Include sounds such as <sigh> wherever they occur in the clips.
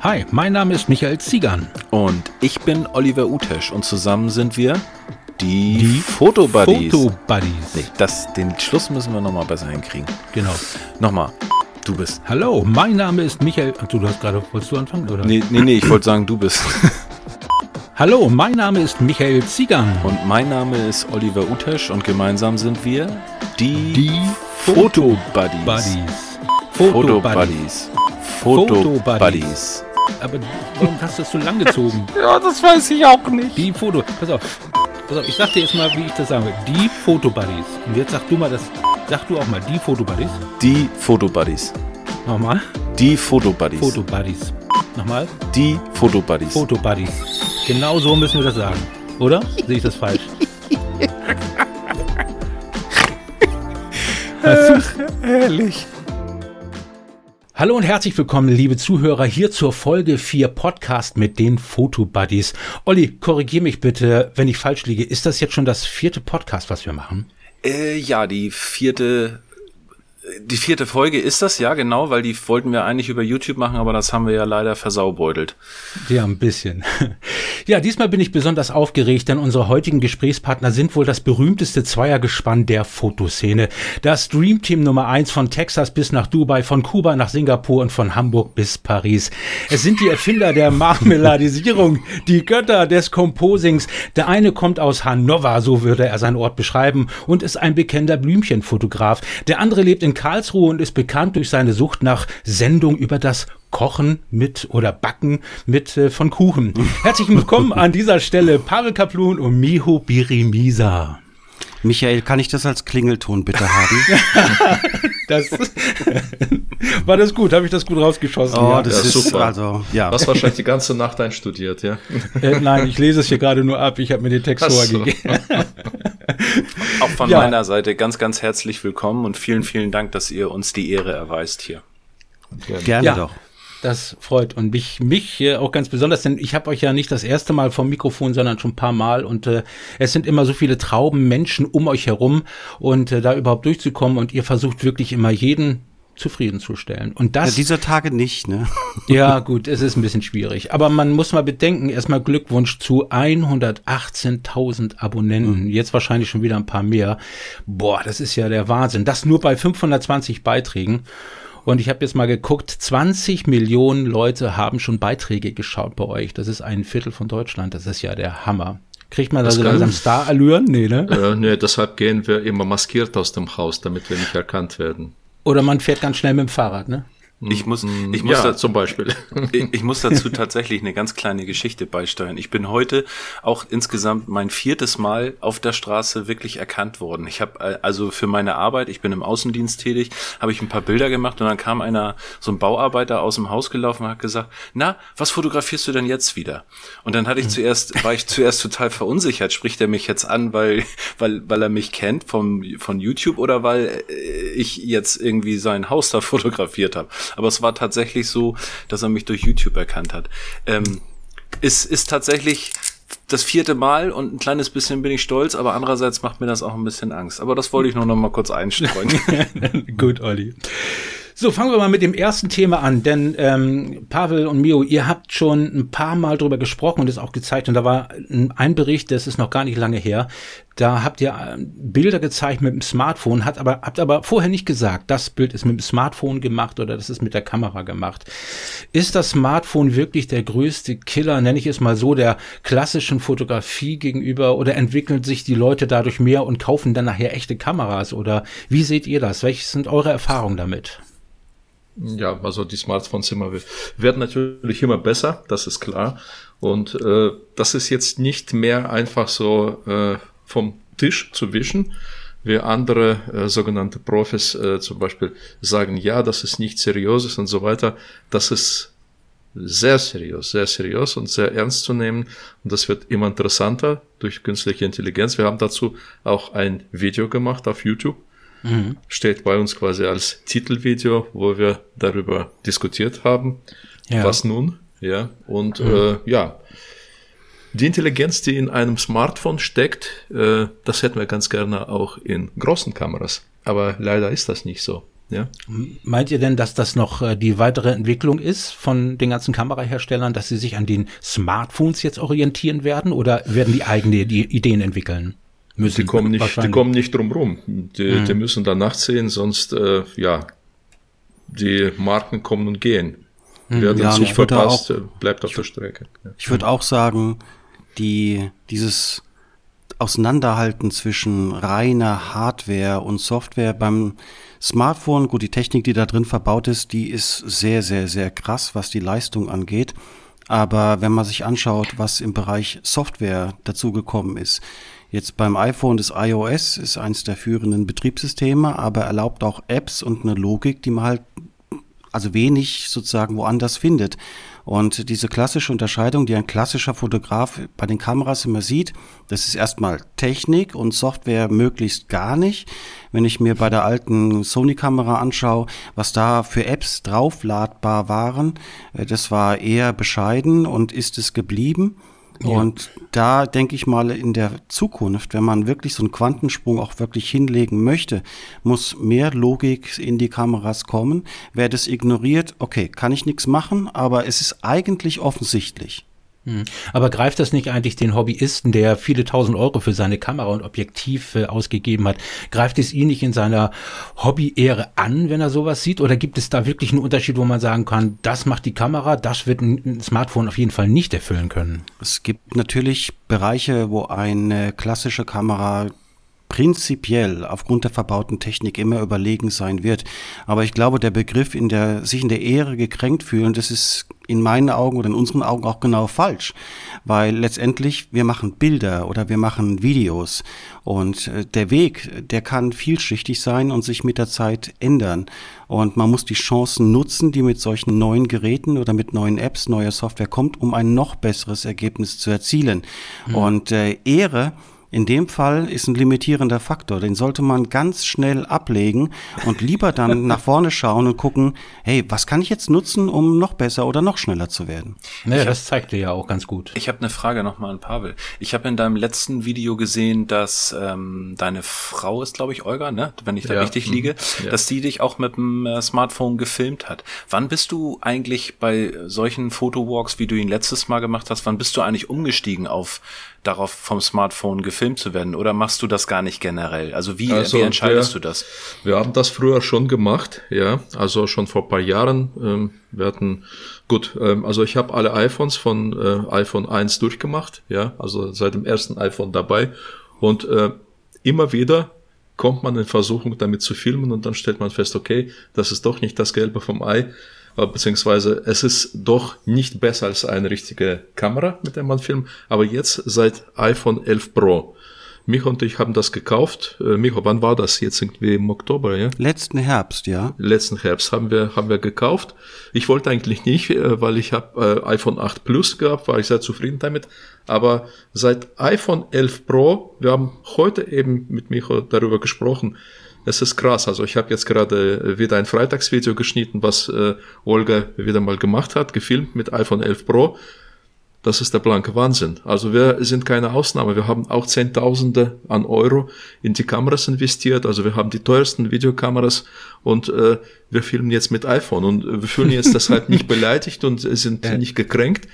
Hi, mein Name ist Michael Ziegern. Und ich bin Oliver Utesch und zusammen sind wir die, die Fotobuddies. Fotobuddies. Nee, das, den Schluss müssen wir nochmal besser hinkriegen. Genau. Nochmal. Du bist. Hallo, mein Name ist Michael. Ach, du hast gerade, wolltest du anfangen, oder? Nee, nee, nee ich wollte sagen, du bist. <laughs> Hallo, mein Name ist Michael Ziegern. Und mein Name ist Oliver Utesch und gemeinsam sind wir die, die Fotobuddies. Fotobuddies. Fotobuddies. Aber warum hast du das so lang gezogen? <laughs> ja, das weiß ich auch nicht. Die Foto. Pass auf. Pass auf, ich sag dir jetzt mal, wie ich das sage. Die Fotobuddies. Und jetzt sag du mal das. Sag du auch mal, die Fotobuddies. Die Fotobuddies. Nochmal. Die Fotobuddies. Fotobuddies. Nochmal. Die Fotobuddies. Fotobuddies. Genau so müssen wir das sagen. Oder? Sehe ich das falsch? <laughs> Ach, herrlich. Hallo und herzlich willkommen, liebe Zuhörer, hier zur Folge 4 Podcast mit den Fotobuddies. Olli, korrigier mich bitte, wenn ich falsch liege. Ist das jetzt schon das vierte Podcast, was wir machen? Äh, ja, die vierte die vierte Folge ist das, ja, genau, weil die wollten wir eigentlich über YouTube machen, aber das haben wir ja leider versaubeutelt. Ja, ein bisschen. Ja, diesmal bin ich besonders aufgeregt, denn unsere heutigen Gesprächspartner sind wohl das berühmteste Zweiergespann der Fotoszene. Das Dream Team Nummer eins von Texas bis nach Dubai, von Kuba nach Singapur und von Hamburg bis Paris. Es sind die Erfinder der Marmeladisierung, die Götter des Composings. Der eine kommt aus Hannover, so würde er seinen Ort beschreiben, und ist ein bekennender Blümchenfotograf. Der andere lebt in Karlsruhe und ist bekannt durch seine Sucht nach Sendung über das Kochen mit oder Backen mit äh, von Kuchen. <laughs> Herzlich willkommen an dieser Stelle Pavel Kaplun und Miho Birimisa. Michael, kann ich das als Klingelton bitte haben? <laughs> das <laughs> war das gut, habe ich das gut rausgeschossen. Oh, ja. das Ja, ist super. also ja. Du hast wahrscheinlich die ganze Nacht einstudiert, ja? <laughs> Äh, nein, ich lese es hier gerade nur ab. Ich habe mir den Text vorgegeben. Auch von Ja. meiner Seite ganz, ganz herzlich willkommen und vielen, vielen Dank, dass ihr uns die Ehre erweist hier. Gerne Ja. doch. Das freut und mich, mich äh, auch ganz besonders, denn ich habe euch ja nicht das erste Mal vom Mikrofon, sondern schon ein paar Mal und äh, es sind immer so viele Trauben Menschen um euch herum und äh, da überhaupt durchzukommen und ihr versucht wirklich immer jeden zufriedenzustellen. Und Ja, das dieser Tage nicht, ne? <laughs> Ja, gut, es ist ein bisschen schwierig. Aber man muss mal bedenken, erstmal Glückwunsch zu 118.000 Abonnenten. Jetzt wahrscheinlich schon wieder ein paar mehr. Boah, das ist ja der Wahnsinn. Das nur bei 520 Beiträgen. Und ich habe jetzt mal geguckt, 20 Millionen Leute haben schon Beiträge geschaut bei euch. Das ist ein Viertel von Deutschland. Das ist ja der Hammer. Kriegt man da so kann- langsam Star-Allüren? Nee, ne? äh, nee, deshalb gehen wir immer maskiert aus dem Haus, damit wir nicht erkannt werden. Oder man fährt ganz schnell mit dem Fahrrad, ne? Ich muss, ich muss ja, da, zum Beispiel. Ich, <laughs> ich muss dazu tatsächlich eine ganz kleine Geschichte beisteuern. Ich bin heute auch insgesamt mein viertes Mal auf der Straße wirklich erkannt worden. Ich habe also für meine Arbeit, ich bin im Außendienst tätig, habe ich ein paar Bilder gemacht und dann kam einer, so ein Bauarbeiter aus dem Haus gelaufen und hat gesagt, na, was fotografierst du denn jetzt wieder? Und dann hatte ich zuerst, war ich zuerst total verunsichert. Spricht er mich jetzt an, weil, weil, weil er mich kennt vom, von YouTube oder weil äh, ich jetzt irgendwie sein Haus da fotografiert habe? Aber es war tatsächlich so, dass er mich durch YouTube erkannt hat. Ähm, ist, ist tatsächlich das vierte Mal und ein kleines bisschen bin ich stolz, aber andererseits macht mir das auch ein bisschen Angst. Aber das wollte ich nur noch mal kurz einstreuen. <laughs> Gut, Olli. So, fangen wir mal mit dem ersten Thema an, denn ähm, Pavel und Mio, ihr habt schon ein paar Mal drüber gesprochen und es auch gezeigt und da war ein Bericht, das ist noch gar nicht lange her, da habt ihr äh, Bilder gezeigt mit dem Smartphone, hat aber, habt aber vorher nicht gesagt, das Bild ist mit dem Smartphone gemacht oder das ist mit der Kamera gemacht. Ist das Smartphone wirklich der größte Killer, nenne ich es mal so, der klassischen Fotografie gegenüber oder entwickeln sich die Leute dadurch mehr und kaufen dann nachher echte Kameras oder wie seht ihr das? Welche sind eure Erfahrungen damit? Ja, also die Smartphones immer, werden natürlich immer besser, das ist klar. Und äh, das ist jetzt nicht mehr einfach so äh, vom Tisch zu wischen, wie andere äh, sogenannte Profis äh, zum Beispiel sagen, ja, das ist nicht seriös und so weiter. Das ist sehr seriös, sehr seriös und sehr ernst zu nehmen. Und das wird immer interessanter durch künstliche Intelligenz. Wir haben dazu auch ein Video gemacht auf YouTube. Steht bei uns quasi als Titelvideo, wo wir darüber diskutiert haben. Ja. Was nun? Ja, und äh, ja, die Intelligenz, die in einem Smartphone steckt, äh, das hätten wir ganz gerne auch in großen Kameras. Aber leider ist das nicht so. Ja. Meint ihr denn, dass das noch äh, die weitere Entwicklung ist von den ganzen Kameraherstellern, dass sie sich an den Smartphones jetzt orientieren werden oder werden die eigene die Ideen entwickeln? Müssen, die kommen nicht, die kommen nicht drum rum. Die, mhm. die müssen da nachsehen, sonst äh, ja, die Marken kommen und gehen. Mhm. Wer ja, sich verpasst, auch, bleibt auf der Strecke. Ich würde auch sagen, die dieses Auseinanderhalten zwischen reiner Hardware und Software beim Smartphone, gut, die Technik, die da drin verbaut ist, die ist sehr, sehr, sehr krass, was die Leistung angeht. Aber wenn man sich anschaut, was im Bereich Software dazugekommen ist, jetzt beim iPhone das iOS ist eines der führenden Betriebssysteme, aber erlaubt auch Apps und eine Logik, die man halt also wenig sozusagen woanders findet. Und diese klassische Unterscheidung, die ein klassischer Fotograf bei den Kameras immer sieht, das ist erstmal Technik und Software möglichst gar nicht. Wenn ich mir bei der alten Sony-Kamera anschaue, was da für Apps draufladbar waren, äh, das war eher bescheiden und ist es geblieben. Und da denke ich mal in der Zukunft, wenn man wirklich so einen Quantensprung auch wirklich hinlegen möchte, muss mehr Logik in die Kameras kommen. Wer das ignoriert, okay, kann ich nichts machen, aber es ist eigentlich offensichtlich. Hm. Aber greift das nicht eigentlich den Hobbyisten, der viele tausend Euro für seine Kamera und Objektiv äh, ausgegeben hat, greift es ihn nicht in seiner Hobby-Ehre an, wenn er sowas sieht? Oder gibt es da wirklich einen Unterschied, wo man sagen kann, das macht die Kamera, das wird ein Smartphone auf jeden Fall nicht erfüllen können? Es gibt natürlich Bereiche, wo eine klassische Kamera prinzipiell aufgrund der verbauten Technik immer überlegen sein wird. Aber ich glaube, der Begriff in der, sich in der Ehre gekränkt fühlen, das ist in meinen Augen oder in unseren Augen auch genau falsch. Weil letztendlich wir machen Bilder oder wir machen Videos und äh, der Weg, der kann vielschichtig sein und sich mit der Zeit ändern. Und man muss die Chancen nutzen, die mit solchen neuen Geräten oder mit neuen Apps, neuer Software kommt, um ein noch besseres Ergebnis zu erzielen. Mhm. Und äh, Ehre, in dem Fall ist ein limitierender Faktor. Den sollte man ganz schnell ablegen und lieber dann <laughs> nach vorne schauen und gucken, hey, was kann ich jetzt nutzen, um noch besser oder noch schneller zu werden? Naja, das zeigt dir ja auch ganz gut. Ich habe eine Frage nochmal an Pavel. Ich habe in deinem letzten Video gesehen, dass ähm, deine Frau ist, glaube ich, Olga, ne? wenn ich da ja. richtig liege, mhm. ja. dass die dich auch mit dem äh, Smartphone gefilmt hat. Wann bist du eigentlich bei solchen Fotowalks, wie du ihn letztes Mal gemacht hast, wann bist du eigentlich umgestiegen auf darauf vom Smartphone gefilmt zu werden? Oder machst du das gar nicht generell? Also wie, also wie entscheidest wir, du das? Wir haben das früher schon gemacht, ja. Also schon vor ein paar Jahren. Ähm, wir hatten, gut, ähm, also ich habe alle iPhones von äh, iPhone 1 durchgemacht, ja. Also seit dem ersten iPhone dabei. Und äh, immer wieder kommt man in Versuchung, damit zu filmen und dann stellt man fest, okay, das ist doch nicht das Gelbe vom Ei beziehungsweise es ist doch nicht besser als eine richtige Kamera, mit der man filmt, aber jetzt seit iPhone 11 Pro. Micho und ich haben das gekauft. Äh, Micho, wann war das? Jetzt irgendwie im Oktober, ja? Letzten Herbst, ja. Letzten Herbst haben wir, haben wir gekauft. Ich wollte eigentlich nicht, äh, weil ich habe äh, iPhone 8 Plus gehabt, war ich sehr zufrieden damit. Aber seit iPhone 11 Pro, wir haben heute eben mit Micho darüber gesprochen, es ist krass. Also ich habe jetzt gerade wieder ein Freitagsvideo geschnitten, was äh, Olga wieder mal gemacht hat, gefilmt mit iPhone 11 Pro. Das ist der blanke Wahnsinn. Also wir sind keine Ausnahme. Wir haben auch Zehntausende an Euro in die Kameras investiert. Also wir haben die teuersten Videokameras und äh, wir filmen jetzt mit iPhone. Und wir fühlen jetzt <laughs> deshalb nicht beleidigt und sind ja. nicht gekränkt.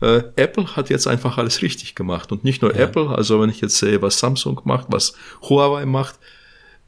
Äh, Apple hat jetzt einfach alles richtig gemacht. Und nicht nur ja. Apple, also wenn ich jetzt sehe, was Samsung macht, was Huawei macht,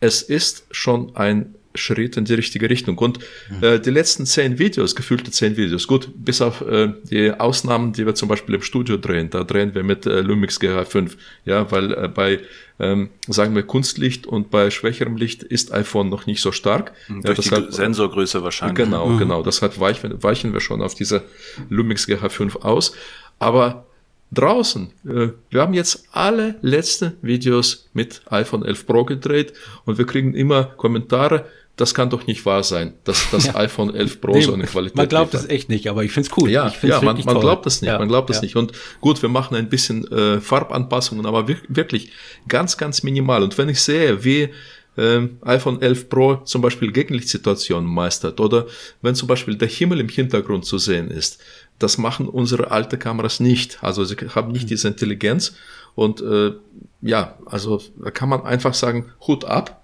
es ist schon ein Schritt in die richtige Richtung. Und mhm. äh, die letzten zehn Videos, gefühlte zehn Videos, gut, bis auf äh, die Ausnahmen, die wir zum Beispiel im Studio drehen, da drehen wir mit äh, Lumix GH5, ja, weil äh, bei, ähm, sagen wir, Kunstlicht und bei schwächerem Licht ist iPhone noch nicht so stark. Mhm, durch ja, die Sensorgröße wahrscheinlich. Genau, mhm. genau. Deshalb weichen, weichen wir schon auf diese Lumix GH5 aus. Aber draußen. Äh, wir haben jetzt alle letzten Videos mit iPhone 11 Pro gedreht und wir kriegen immer Kommentare, das kann doch nicht wahr sein, dass das <laughs> ja. iPhone 11 Pro nee, so eine Qualität hat. Man glaubt es echt nicht, aber ich finde es cool. Ja, ja man, man glaubt es nicht, ja, man glaubt es ja. nicht. Und gut, wir machen ein bisschen äh, Farbanpassungen, aber wirklich ganz, ganz minimal. Und wenn ich sehe, wie ähm, iPhone 11 Pro zum Beispiel Gegenlichtsituationen meistert oder wenn zum Beispiel der Himmel im Hintergrund zu sehen ist, das machen unsere alte Kameras nicht. Also sie haben nicht mhm. diese Intelligenz und äh, ja, also da kann man einfach sagen, Hut ab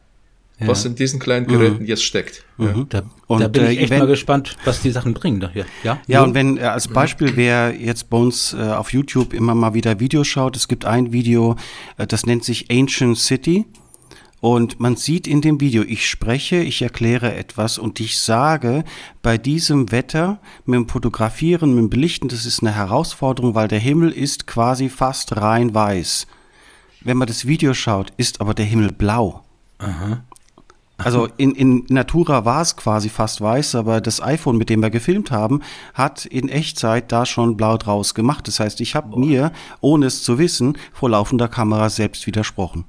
ja. was in diesen kleinen Geräten mhm. jetzt steckt. Mhm. Da, und, da bin ich äh, echt wenn, mal gespannt, was die Sachen bringen. Ja, ja, ja und wenn äh, als Beispiel, wer jetzt bei uns äh, auf YouTube immer mal wieder Videos schaut, es gibt ein Video, äh, das nennt sich Ancient City. Und man sieht in dem Video, ich spreche, ich erkläre etwas und ich sage, bei diesem Wetter mit dem Fotografieren, mit dem Belichten, das ist eine Herausforderung, weil der Himmel ist quasi fast rein weiß. Wenn man das Video schaut, ist aber der Himmel blau. Aha. Also in, in Natura war es quasi fast weiß, aber das iPhone, mit dem wir gefilmt haben, hat in Echtzeit da schon blau draus gemacht. Das heißt, ich habe mir, ohne es zu wissen, vor laufender Kamera selbst widersprochen.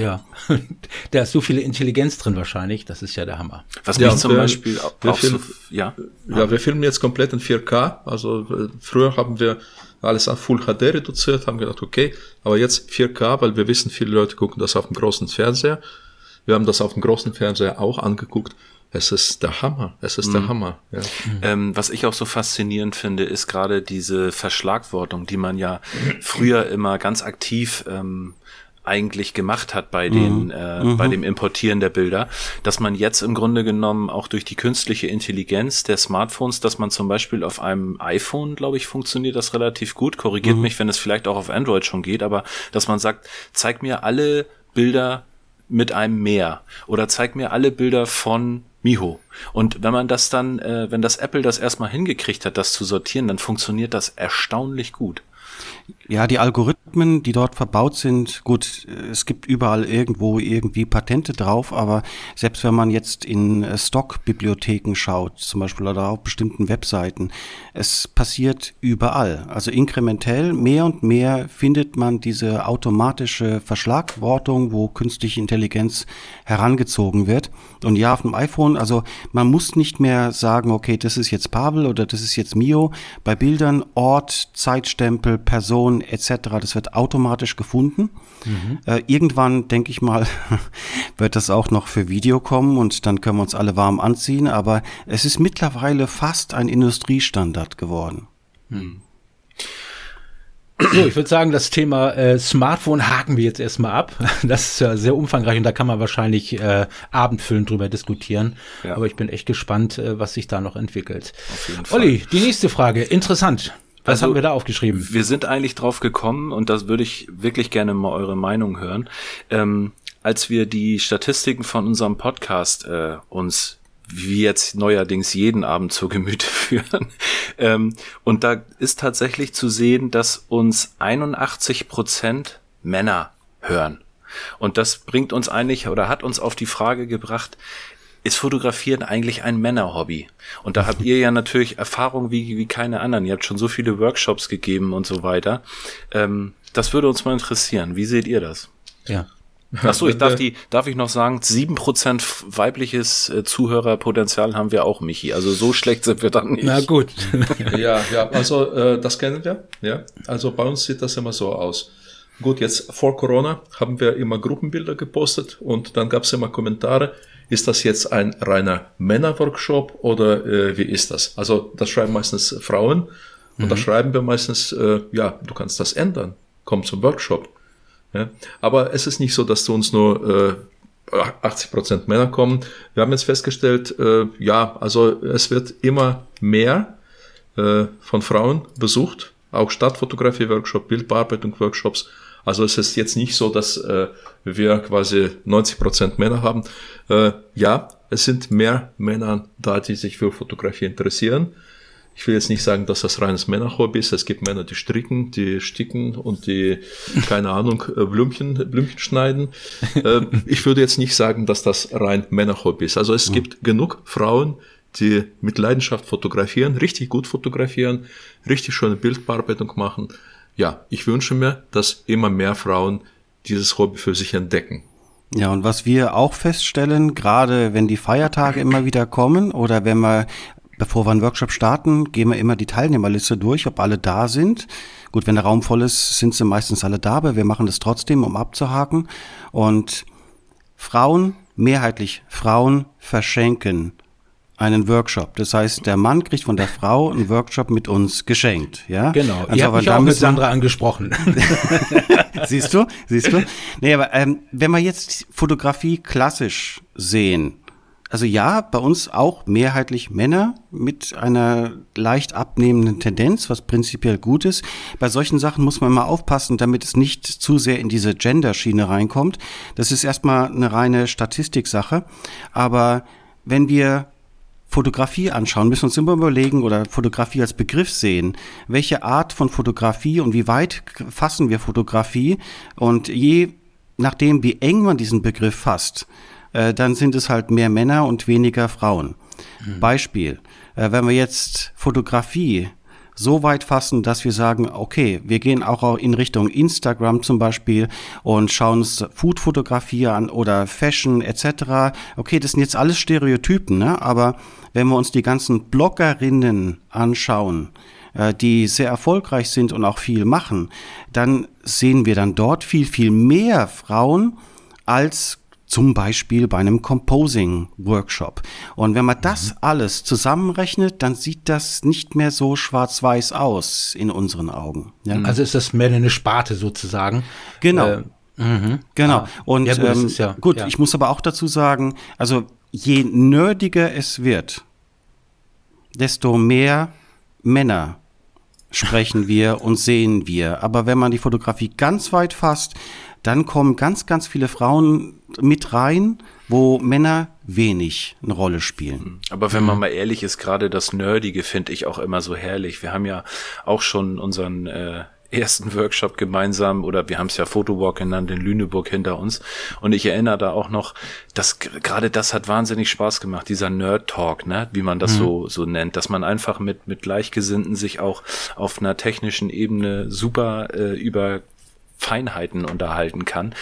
Ja, <laughs> da ist so viel Intelligenz drin wahrscheinlich, das ist ja der Hammer. Was ja, mich zum wir, Beispiel auch, wir filmen, so, ja. Ja, wir filmen jetzt komplett in 4K. Also äh, früher haben wir alles auf Full HD reduziert, haben gedacht, okay, aber jetzt 4K, weil wir wissen, viele Leute gucken das auf dem großen Fernseher wir haben das auf dem großen Fernseher auch angeguckt. Es ist der Hammer. Es ist mhm. der Hammer. Ja. Mhm. Ähm, was ich auch so faszinierend finde, ist gerade diese Verschlagwortung, die man ja früher immer ganz aktiv ähm, eigentlich gemacht hat bei den mhm. äh, mhm. bei dem Importieren der Bilder, dass man jetzt im Grunde genommen auch durch die künstliche Intelligenz der Smartphones, dass man zum Beispiel auf einem iPhone, glaube ich, funktioniert das relativ gut. Korrigiert mhm. mich, wenn es vielleicht auch auf Android schon geht, aber dass man sagt, zeig mir alle Bilder mit einem Meer oder zeig mir alle Bilder von Miho. Und wenn man das dann, äh, wenn das Apple das erstmal hingekriegt hat, das zu sortieren, dann funktioniert das erstaunlich gut. Ja, die Algorithmen, die dort verbaut sind, gut, es gibt überall irgendwo irgendwie Patente drauf, aber selbst wenn man jetzt in äh, Stock-Bibliotheken schaut, zum Beispiel oder auf bestimmten Webseiten, es passiert überall. Also inkrementell mehr und mehr findet man diese automatische Verschlagwortung, wo künstliche Intelligenz herangezogen wird. Und ja, auf dem iPhone, also man muss nicht mehr sagen, okay, das ist jetzt Pavel oder das ist jetzt Mio. Bei Bildern Ort, Zeitstempel, Person etc. Das wird automatisch gefunden. Mhm. Äh, irgendwann, denke ich mal, <laughs> wird das auch noch für Video kommen und dann können wir uns alle warm anziehen. Aber es ist mittlerweile fast ein Industriestandard geworden. Mhm. So, ich würde sagen, das Thema äh, Smartphone haken wir jetzt erstmal ab. <laughs> Das ist ja sehr umfangreich und da kann man wahrscheinlich äh, abendfüllend drüber diskutieren. Ja. Aber ich bin echt gespannt, äh, was sich da noch entwickelt. Olli, die nächste Frage. Interessant. Was also, haben wir da aufgeschrieben? Wir sind eigentlich drauf gekommen und das würde ich wirklich gerne mal eure Meinung hören. Ähm, als wir die Statistiken von unserem Podcast äh, uns wie jetzt neuerdings jeden Abend zur Gemüte <laughs> führen. Ähm, und da ist tatsächlich zu sehen, dass uns 81 Prozent Männer hören. Und das bringt uns eigentlich oder hat uns auf die Frage gebracht, ist Fotografieren eigentlich ein Männerhobby? Und da habt ihr ja natürlich Erfahrung wie, wie keine anderen. Ihr habt schon so viele Workshops gegeben und so weiter. Ähm, das würde uns mal interessieren. Wie seht ihr das? Ja. Ach so, ich darf die, darf ich noch sagen, sieben Prozent weibliches äh, Zuhörerpotenzial haben wir auch, Michi. Also so schlecht sind wir dann nicht. Na gut. <laughs> ja, ja, also äh, das kennen wir. Ja, also bei uns sieht das immer so aus. Gut, jetzt vor Corona haben wir immer Gruppenbilder gepostet und dann gab es immer Kommentare. Ist das jetzt ein reiner Männerworkshop oder äh, wie ist das? Also das schreiben meistens Frauen und mhm. da schreiben wir meistens, äh, ja, du kannst das ändern. Komm zum Workshop. Ja? Aber es ist nicht so, dass zu uns nur äh, 80 Prozent Männer kommen. Wir haben jetzt festgestellt, äh, ja, also es wird immer mehr äh, von Frauen besucht, auch Stadtfotografie-Workshop, Bildbearbeitung-Workshops. Also es ist jetzt nicht so, dass äh, wir quasi 90 Prozent Männer haben. Äh, ja, es sind mehr Männer da, die sich für Fotografie interessieren. Ich will jetzt nicht sagen, dass das reines Männerhobby ist. Es gibt Männer, die stricken, die sticken und die, keine Ahnung, äh, Blümchen, Blümchen schneiden. Äh, <laughs> ich würde jetzt nicht sagen, dass das rein Männerhobby ist. Also es mhm. gibt genug Frauen, die mit Leidenschaft fotografieren, richtig gut fotografieren, richtig schöne Bildbearbeitung machen. Ja, ich wünsche mir, dass immer mehr Frauen dieses Hobby für sich entdecken. Ja, und was wir auch feststellen, gerade wenn die Feiertage immer wieder kommen oder wenn wir Bevor wir einen Workshop starten, gehen wir immer die Teilnehmerliste durch, ob alle da sind. Gut, wenn der Raum voll ist, sind sie meistens alle da, aber wir machen das trotzdem, um abzuhaken. Und Frauen, mehrheitlich Frauen verschenken einen Workshop. Das heißt, der Mann kriegt von der Frau einen Workshop mit uns geschenkt. Ja? Genau. Also, Ihr habt mich auch mit Sandra angesprochen. <laughs> <laughs> siehst du? Siehst du? Nee, aber ähm, wenn wir jetzt Fotografie klassisch sehen, also ja, bei uns auch mehrheitlich Männer mit einer leicht abnehmenden Tendenz, was prinzipiell gut ist. Bei solchen Sachen muss man mal aufpassen, damit es nicht zu sehr in diese Gender-Schiene reinkommt. Das ist erstmal eine reine Statistiksache. Aber wenn wir Fotografie anschauen, müssen wir uns immer überlegen oder Fotografie als Begriff sehen. Welche Art von Fotografie und wie weit fassen wir Fotografie? Und je nachdem, wie eng man diesen Begriff fasst, äh, dann sind es halt mehr Männer und weniger Frauen. Mhm. Beispiel, äh, wenn wir jetzt Fotografie so weit fassen, dass wir sagen, okay, wir gehen auch in Richtung Instagram zum Beispiel und schauen uns Food-Fotografie an oder Fashion etc. Okay, das sind jetzt alles Stereotypen, ne? aber wenn wir uns die ganzen Bloggerinnen anschauen, äh, die sehr erfolgreich sind und auch viel machen, dann sehen wir dann dort viel, viel mehr Frauen als zum Beispiel bei einem Composing-Workshop. Und wenn man mhm. das alles zusammenrechnet, dann sieht das nicht mehr so schwarz-weiß aus in unseren Augen. Ja? Mhm. Also ist das mehr eine Sparte sozusagen. Genau. Äh, mhm. Genau. Ah. Und ja, gut, ähm, ja, gut ja. ich muss aber auch dazu sagen, also je nerdiger es wird, desto mehr Männer sprechen wir und sehen wir. Aber wenn man die Fotografie ganz weit fasst, dann kommen ganz, ganz viele Frauen mit rein, wo Männer wenig eine Rolle spielen. Aber wenn man mal ehrlich ist, gerade das Nerdige finde ich auch immer so herrlich. Wir haben ja auch schon unseren äh, ersten Workshop gemeinsam oder wir haben es ja Fotowalk genannt in Lüneburg hinter uns und ich erinnere da auch noch, dass gerade das hat wahnsinnig Spaß gemacht, dieser Nerd Talk, ne, wie man das mhm. so so nennt, dass man einfach mit mit Gleichgesinnten sich auch auf einer technischen Ebene super äh, über Feinheiten unterhalten kann.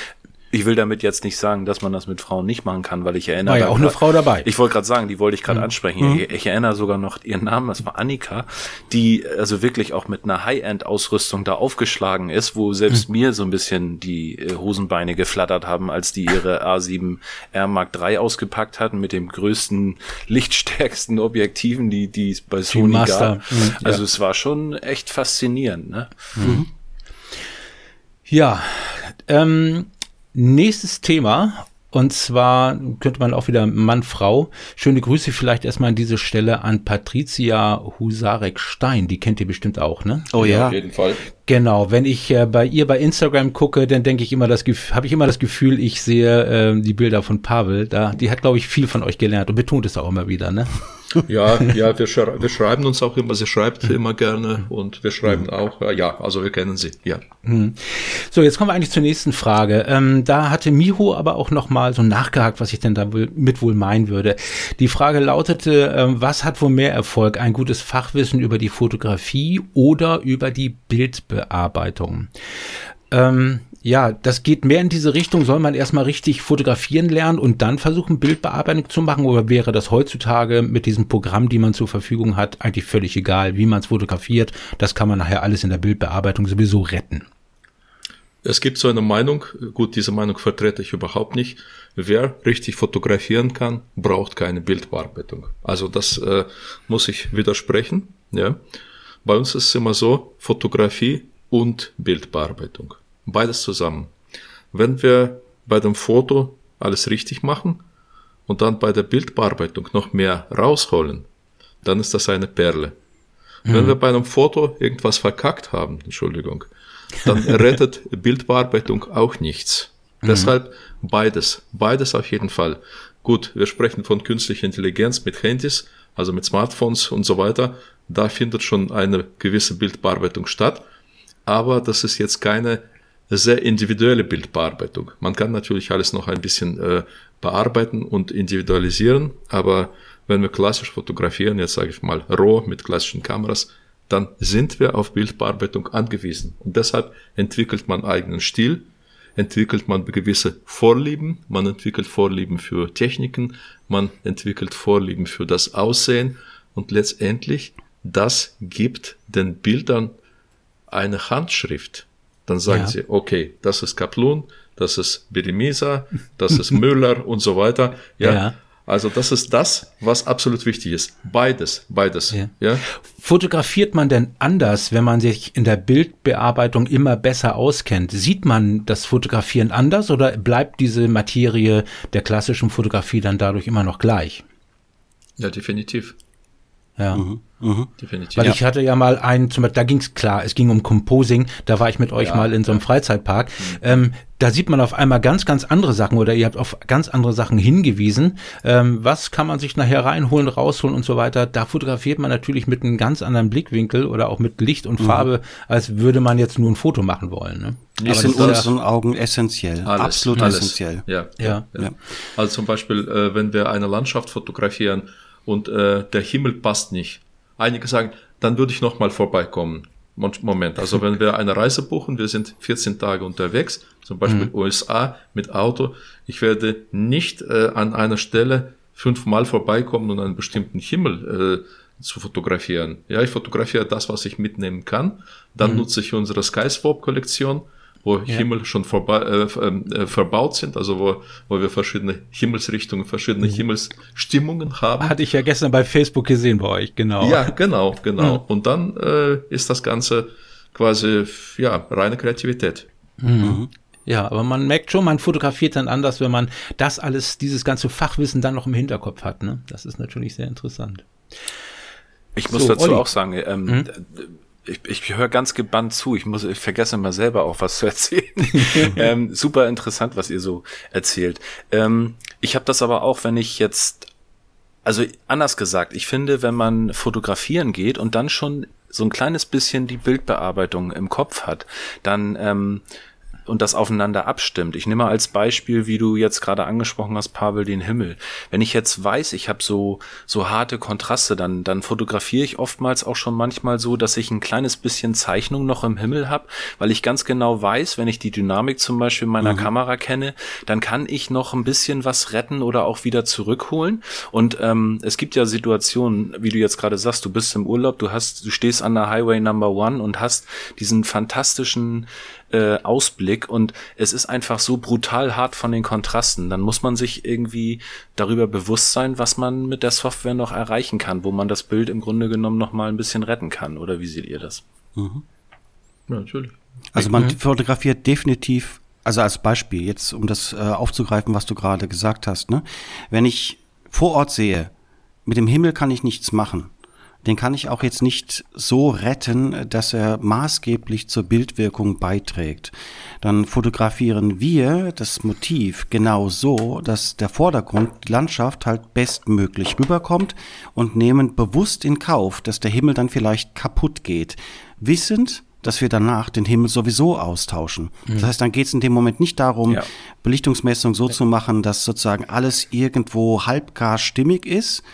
Ich will damit jetzt nicht sagen, dass man das mit Frauen nicht machen kann, weil ich erinnere. War ja auch grad, eine Frau dabei. Ich wollte gerade sagen, die wollte ich gerade mhm. ansprechen. Mhm. Ich, ich, erinnere sogar noch ihren Namen, das war Annika, die also wirklich auch mit einer High-End-Ausrüstung da aufgeschlagen ist, wo selbst mhm. mir so ein bisschen die äh, Hosenbeine geflattert haben, als die ihre <laughs> A7 R Mark III ausgepackt hatten mit dem größten, lichtstärksten Objektiven, die die es bei Sony gab. Mhm. Also ja. es war schon echt faszinierend. Ne? Mhm. Ja, ähm, nächstes Thema. Und zwar könnte man auch wieder Mann-Frau. Schöne Grüße vielleicht erstmal an diese Stelle an Patricia Husarek-Stein. Die kennt ihr bestimmt auch, ne? Oh ja. ja. Auf jeden Fall. Genau, wenn ich äh, bei ihr bei Instagram gucke, dann denke ich immer das habe ich immer das Gefühl, ich sehe äh, die Bilder von Pavel. Da, die hat glaube ich viel von euch gelernt und betont es auch immer wieder, ne? <laughs> Ja, ja, wir, schre wir schreiben uns auch immer, sie schreibt mhm. immer gerne und wir schreiben mhm. auch, ja, also wir kennen sie, ja. So, jetzt kommen wir eigentlich zur nächsten Frage. Ähm, da hatte Miho aber auch noch mal so nachgehakt, was ich denn damit wohl meinen würde. Die Frage lautete, ähm, was hat wohl mehr Erfolg? Ein gutes Fachwissen über die Fotografie oder über die Bildbearbeitung? Ähm, ja, das geht mehr in diese Richtung. Soll man erstmal richtig fotografieren lernen und dann versuchen, Bildbearbeitung zu machen? Oder wäre das heutzutage mit diesem Programm, die man zur Verfügung hat, eigentlich völlig egal, wie man es fotografiert? Das kann man nachher alles in der Bildbearbeitung sowieso retten. Es gibt so eine Meinung, gut, diese Meinung vertrete ich überhaupt nicht. Wer richtig fotografieren kann, braucht keine Bildbearbeitung. Also das äh, muss ich widersprechen. Ja. Bei uns ist es immer so, Fotografie und Bildbearbeitung. Beides zusammen. Wenn wir bei dem Foto alles richtig machen und dann bei der Bildbearbeitung noch mehr rausholen, dann ist das eine Perle. Mhm. Wenn wir bei einem Foto irgendwas verkackt haben, Entschuldigung, dann <laughs> rettet Bildbearbeitung auch nichts. Mhm. Deshalb beides, beides auf jeden Fall. Gut, wir sprechen von künstlicher Intelligenz mit Handys, also mit Smartphones und so weiter. Da findet schon eine gewisse Bildbearbeitung statt. Aber das ist jetzt keine sehr individuelle Bildbearbeitung. Man kann natürlich alles noch ein bisschen äh, bearbeiten und individualisieren, aber wenn wir klassisch fotografieren, jetzt sage ich mal roh mit klassischen Kameras, dann sind wir auf Bildbearbeitung angewiesen. Und deshalb entwickelt man eigenen Stil, entwickelt man gewisse Vorlieben, man entwickelt Vorlieben für Techniken, man entwickelt Vorlieben für das Aussehen und letztendlich das gibt den Bildern eine Handschrift. Dann sagen ja. sie, okay, das ist Kaplun, das ist Birimisa, das ist <laughs> Müller und so weiter. Ja. ja. Also das ist das, was absolut wichtig ist. Beides, beides. Ja. ja. Fotografiert man denn anders, wenn man sich in der Bildbearbeitung immer besser auskennt? Sieht man das Fotografieren anders oder bleibt diese Materie der klassischen Fotografie dann dadurch immer noch gleich? Ja, definitiv. Ja. Mhm. Mhm. Definitiv. Weil ja. ich hatte ja mal einen, zum Beispiel, da ging es klar, es ging um Composing, da war ich mit euch ja, mal in so einem ja. Freizeitpark. Mhm. Ähm, da sieht man auf einmal ganz, ganz andere Sachen oder ihr habt auf ganz andere Sachen hingewiesen. Ähm, was kann man sich nachher reinholen, rausholen und so weiter? Da fotografiert man natürlich mit einem ganz anderen Blickwinkel oder auch mit Licht und mhm. Farbe, als würde man jetzt nur ein Foto machen wollen. Ne? Aber sind in unseren Augen essentiell, alles, absolut alles. essentiell. Ja, ja. ja. Also zum Beispiel, äh, wenn wir eine Landschaft fotografieren und äh, der Himmel passt nicht, Einige sagen, dann würde ich nochmal vorbeikommen. Moment, also wenn wir eine Reise buchen, wir sind 14 Tage unterwegs, zum Beispiel mhm. USA mit Auto, ich werde nicht äh, an einer Stelle fünfmal vorbeikommen und einen bestimmten Himmel äh, zu fotografieren. Ja, ich fotografiere das, was ich mitnehmen kann. Dann mhm. nutze ich unsere Skyswap-Kollektion wo ja. Himmel schon vorbei, äh, ähm, äh, verbaut sind, also wo, wo wir verschiedene Himmelsrichtungen, verschiedene mhm. Himmelsstimmungen haben. Hatte ich ja gestern bei Facebook gesehen bei euch, genau. Ja, genau, genau. Mhm. Und dann äh, ist das Ganze quasi, ja, reine Kreativität. Mhm. mhm. Ja, aber man merkt schon, man fotografiert dann anders, wenn man das alles, dieses ganze Fachwissen dann noch im Hinterkopf hat. Ne? Das ist natürlich sehr interessant. Ich muss so, dazu Olli. auch sagen, ähm, mhm ich, ich höre ganz gebannt zu. Ich muss, ich vergesse mal selber auch was zu erzählen. <laughs> ähm, super interessant, was ihr so erzählt. Ähm, ich habe das aber auch, wenn ich jetzt, also anders gesagt, ich finde, wenn man fotografieren geht und dann schon so ein kleines bisschen die Bildbearbeitung im Kopf hat, dann ähm, und das aufeinander abstimmt. Ich nehme mal als Beispiel, wie du jetzt gerade angesprochen hast, Pavel, den Himmel. Wenn ich jetzt weiß, ich habe so so harte Kontraste, dann dann fotografiere ich oftmals auch schon manchmal so, dass ich ein kleines bisschen Zeichnung noch im Himmel habe, weil ich ganz genau weiß, wenn ich die Dynamik zum Beispiel meiner mhm. Kamera kenne, dann kann ich noch ein bisschen was retten oder auch wieder zurückholen. Und ähm, es gibt ja Situationen, wie du jetzt gerade sagst, du bist im Urlaub, du hast, du stehst an der Highway Number One und hast diesen fantastischen äh, Ausblick und es ist einfach so brutal hart von den Kontrasten. Dann muss man sich irgendwie darüber bewusst sein, was man mit der Software noch erreichen kann, wo man das Bild im Grunde genommen noch mal ein bisschen retten kann. Oder wie seht ihr das? Mhm. Ja, natürlich. Also man mhm. fotografiert definitiv, also als Beispiel jetzt, um das äh, aufzugreifen, was du gerade gesagt hast, ne? wenn ich vor Ort sehe, mit dem Himmel kann ich nichts machen den kann ich auch jetzt nicht so retten, dass er maßgeblich zur Bildwirkung beiträgt. Dann fotografieren wir das Motiv genau so, dass der Vordergrund, die Landschaft halt bestmöglich rüberkommt und nehmen bewusst in Kauf, dass der Himmel dann vielleicht kaputt geht. Wissend, dass wir danach den Himmel sowieso austauschen. Mhm. Das heißt, dann geht es in dem Moment nicht darum, ja. Belichtungsmessung so ja. zu machen, dass sozusagen alles irgendwo halbgar stimmig ist,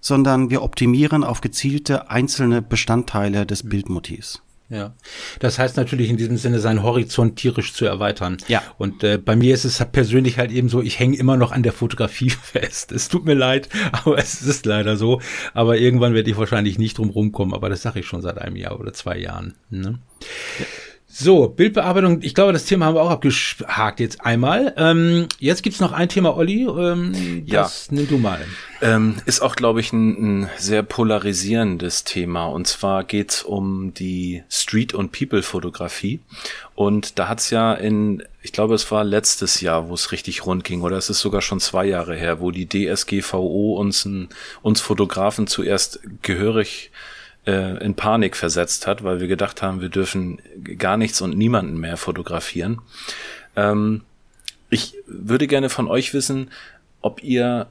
sondern wir optimieren auf gezielte einzelne Bestandteile des Bildmotivs. Ja, das heißt natürlich in diesem Sinne, seinen Horizont tierisch zu erweitern. Ja. Und äh, bei mir ist es persönlich halt eben so, ich hänge immer noch an der Fotografie <laughs> fest. Es tut mir leid, <laughs> aber es ist leider so. Aber irgendwann werde ich wahrscheinlich nicht drum rumkommen. Aber das sage ich schon seit einem Jahr oder zwei Jahren. Ne? Ja. So, Bildbearbeitung, ich glaube, das Thema haben wir auch abgehakt jetzt einmal. Ähm, jetzt gibt's noch ein Thema, Olli, ähm, das ja. nimm du mal. Ähm, ist auch, glaube ich, ein, ein, sehr polarisierendes Thema. Und zwar geht's um die Street- und People-Fotografie. Und da hat's ja in, ich glaube, es war letztes Jahr, wo es richtig rund ging, oder es ist sogar schon zwei Jahre her, wo die DSGVO uns, uns Fotografen zuerst gehörig äh, in Panik versetzt hat, weil wir gedacht haben, wir dürfen gar nichts und niemanden mehr fotografieren. Ähm, ich würde gerne von euch wissen, ob ihr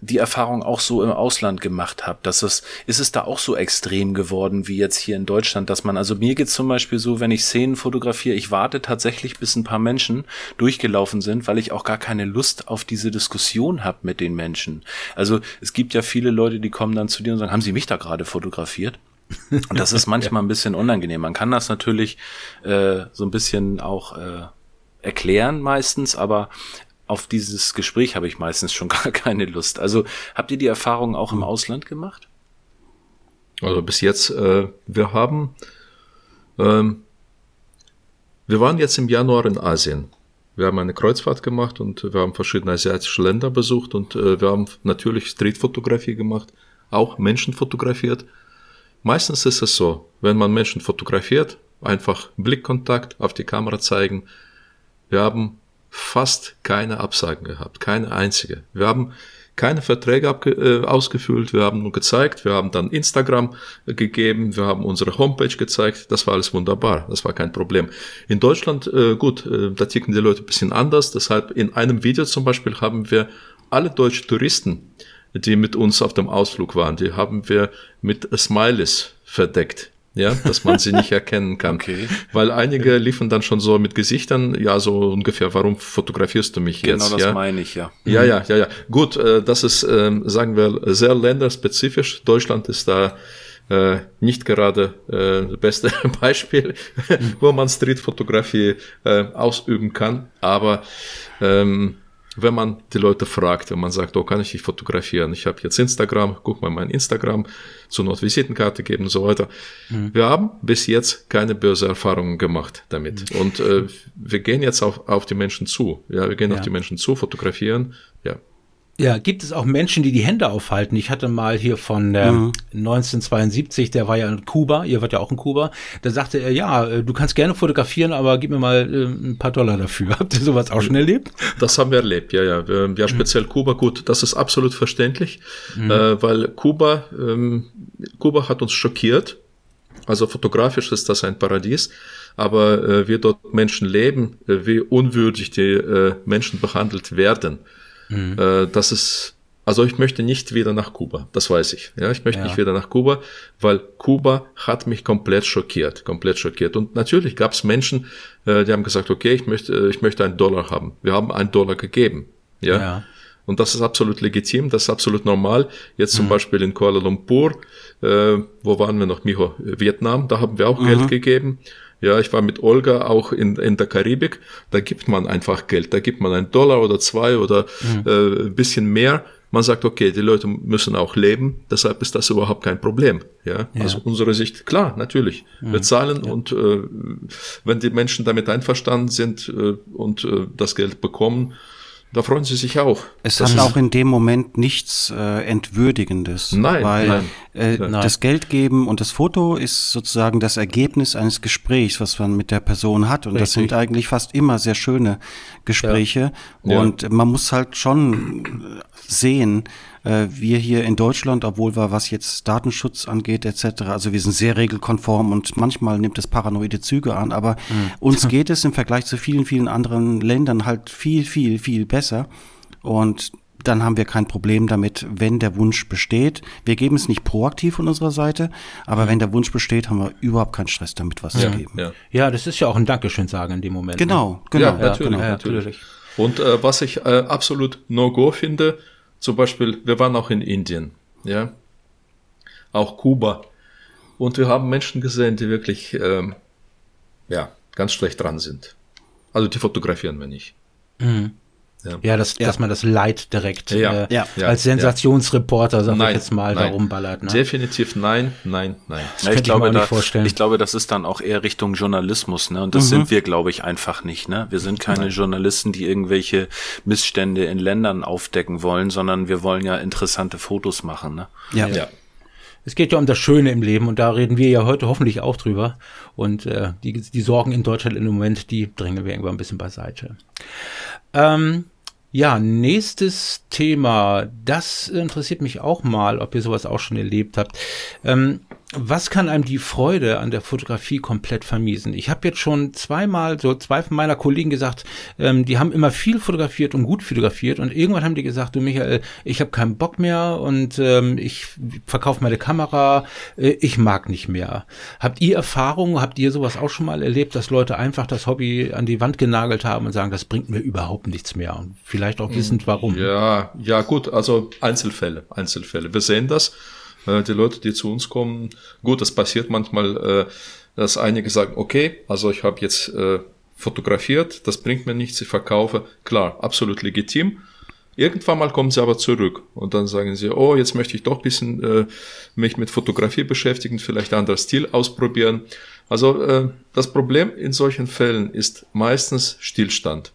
die Erfahrung auch so im Ausland gemacht habt, dass es, ist es da auch so extrem geworden wie jetzt hier in Deutschland, dass man, also mir geht's zum Beispiel so, wenn ich Szenen fotografiere, ich warte tatsächlich, bis ein paar Menschen durchgelaufen sind, weil ich auch gar keine Lust auf diese Diskussion habe mit den Menschen. Also es gibt ja viele Leute, die kommen dann zu dir und sagen, haben Sie mich da gerade fotografiert? Und das ist <laughs> manchmal ein bisschen unangenehm. Man kann das natürlich äh, so ein bisschen auch äh, erklären meistens, aber auf dieses Gespräch habe ich meistens schon <laughs> gar keine Lust. Also habt ihr die Erfahrung auch im hm. Ausland gemacht? Also bis jetzt, äh, wir haben, ähm, wir waren jetzt im Januar in Asien. Wir haben eine Kreuzfahrt gemacht und wir haben verschiedene asiatische Länder besucht und äh, wir haben natürlich Streetfotografie gemacht, auch Menschen fotografiert. Meistens ist es so, wenn man Menschen fotografiert, einfach Blickkontakt auf die Kamera zeigen. Wir haben fast keine Absagen gehabt, keine einzige. Wir haben keine Verträge äh, ausgefüllt, wir haben nur gezeigt, wir haben dann Instagram gegeben, wir haben unsere Homepage gezeigt, das war alles wunderbar, das war kein Problem. In Deutschland, äh, gut, äh, da ticken die Leute ein bisschen anders, deshalb in einem Video zum Beispiel haben wir alle deutschen Touristen, die mit uns auf dem Ausflug waren, die haben wir mit Smileys verdeckt ja, dass man sie nicht <laughs> erkennen kann. Okay. Weil einige liefen dann schon so mit Gesichtern, ja, so ungefähr, warum fotografierst du mich genau jetzt? Genau, das ja? meine ich, ja. Ja, ja, ja, ja. Gut, äh, das ist, äh, sagen wir, sehr länderspezifisch. Deutschland ist da äh, nicht gerade äh, das beste <laughs> Beispiel, wo man Streetfotografie äh, ausüben kann. Aber ähm, wenn man die Leute fragt, wenn man sagt, oh, kann ich dich fotografieren? Ich habe jetzt Instagram, guck mal mein Instagram, zur Not Visitenkarte geben und so weiter. Mhm. Wir haben bis jetzt keine böse Erfahrungen gemacht damit. Mhm. Und äh, wir gehen jetzt auf, auf die Menschen zu. Ja, wir gehen ja. auf die Menschen zu, fotografieren. Ja, ja, gibt es auch Menschen, die die Hände aufhalten? Ich hatte mal hier von äh, mhm. 1972, der war ja in Kuba, ihr wart ja auch in Kuba, da sagte er, ja, äh, du kannst gerne fotografieren, aber gib mir mal äh, ein paar Dollar dafür. <laughs> Habt ihr sowas auch schon erlebt? Das haben wir erlebt, ja, ja. Ja, mhm. speziell mhm. Kuba, gut, das ist absolut verständlich, mhm. äh, weil Kuba, ähm, Kuba hat uns schockiert. Also fotografisch ist das ein Paradies, aber äh, wie dort Menschen leben, äh, wie unwürdig die äh, Menschen behandelt werden. Mhm. Äh, das ist, also ich möchte nicht wieder nach Kuba, das weiß ich. Ja, ich möchte ja. nicht wieder nach Kuba, weil Kuba hat mich komplett schockiert, komplett schockiert. Und natürlich gab es Menschen, äh, die haben gesagt, okay, ich möchte, äh, ich möchte einen Dollar haben. Wir haben einen Dollar gegeben. Ja. ja. Und das ist absolut legitim, das ist absolut normal. Jetzt zum mhm. Beispiel in Kuala Lumpur, äh, wo waren wir noch, Miho? Vietnam, da haben wir auch mhm. Geld gegeben. Ja, ich war mit Olga auch in, in der Karibik. Da gibt man einfach Geld. Da gibt man einen Dollar oder zwei oder mhm. äh, ein bisschen mehr. Man sagt, okay, die Leute müssen auch leben, deshalb ist das überhaupt kein Problem. Ja, ja. also unsere Sicht, klar, natürlich. Mhm. Wir zahlen ja. und äh, wenn die Menschen damit einverstanden sind äh, und äh, das Geld bekommen, da freuen sie sich auch. Es das hat auch in dem Moment nichts äh, Entwürdigendes. Nein, weil nein, äh, das Geld geben und das Foto ist sozusagen das Ergebnis eines Gesprächs, was man mit der Person hat. Und Richtig. das sind eigentlich fast immer sehr schöne Gespräche. Ja. Und ja. man muss halt schon sehen, äh, wir hier in Deutschland, obwohl wir, was jetzt Datenschutz angeht etc., also wir sind sehr regelkonform und manchmal nimmt es paranoide Züge an, aber mhm. uns <laughs> geht es im Vergleich zu vielen, vielen anderen Ländern halt viel, viel, viel besser. Und dann haben wir kein Problem damit, wenn der Wunsch besteht. Wir geben es nicht proaktiv von unserer Seite, aber mhm. wenn der Wunsch besteht, haben wir überhaupt keinen Stress damit, was ja, zu geben. Ja. ja, das ist ja auch ein Dankeschön sagen in dem Moment. Genau, ne? genau. Ja, natürlich, genau. natürlich. Und äh, was ich äh, absolut No-Go finde, zum Beispiel, wir waren auch in Indien, ja, auch Kuba. Und wir haben Menschen gesehen, die wirklich, ähm, ja, ganz schlecht dran sind. Also die fotografieren wir nicht. Mhm. Ja, ja, dass, ja. dass man das Leid direkt ja. Äh, als Sensationsreporter, sag nein, ich jetzt mal, nein. darum ballert. Ne? Definitiv nein, nein, nein. Das ich, glaube, da, ich glaube, das ist dann auch eher Richtung Journalismus, ne? Und das mhm. sind wir, glaube ich, einfach nicht, ne? Wir sind keine nein. Journalisten, die irgendwelche Missstände in Ländern aufdecken wollen, sondern wir wollen ja interessante Fotos machen, ne? ja. ja. Es geht ja um das Schöne im Leben und da reden wir ja heute hoffentlich auch drüber. Und äh, die, die Sorgen in Deutschland im Moment, die drängen wir irgendwann ein bisschen beiseite. Ähm, ja, nächstes Thema. Das interessiert mich auch mal, ob ihr sowas auch schon erlebt habt. Ähm, was kann einem die Freude an der Fotografie komplett vermiesen? Ich habe jetzt schon zweimal, so zwei von meiner Kollegen gesagt, ähm, die haben immer viel fotografiert und gut fotografiert und irgendwann haben die gesagt, du Michael, ich habe keinen Bock mehr und ähm, ich verkaufe meine Kamera, äh, ich mag nicht mehr. Habt ihr Erfahrungen, habt ihr sowas auch schon mal erlebt, dass Leute einfach das Hobby an die Wand genagelt haben und sagen, das bringt mir überhaupt nichts mehr und vielleicht auch wissend warum? Ja, ja gut, also Einzelfälle, Einzelfälle. Wir sehen das äh, die Leute, die zu uns kommen, gut, das passiert manchmal, äh, dass einige sagen, okay, also ich habe jetzt äh, fotografiert, das bringt mir nichts, ich verkaufe. Klar, absolut legitim. Irgendwann mal kommen sie aber zurück und dann sagen sie, oh, jetzt möchte ich doch bisschen äh, mich mit Fotografie beschäftigen, vielleicht anderer Stil ausprobieren. Also äh, das Problem in solchen Fällen ist meistens Stillstand.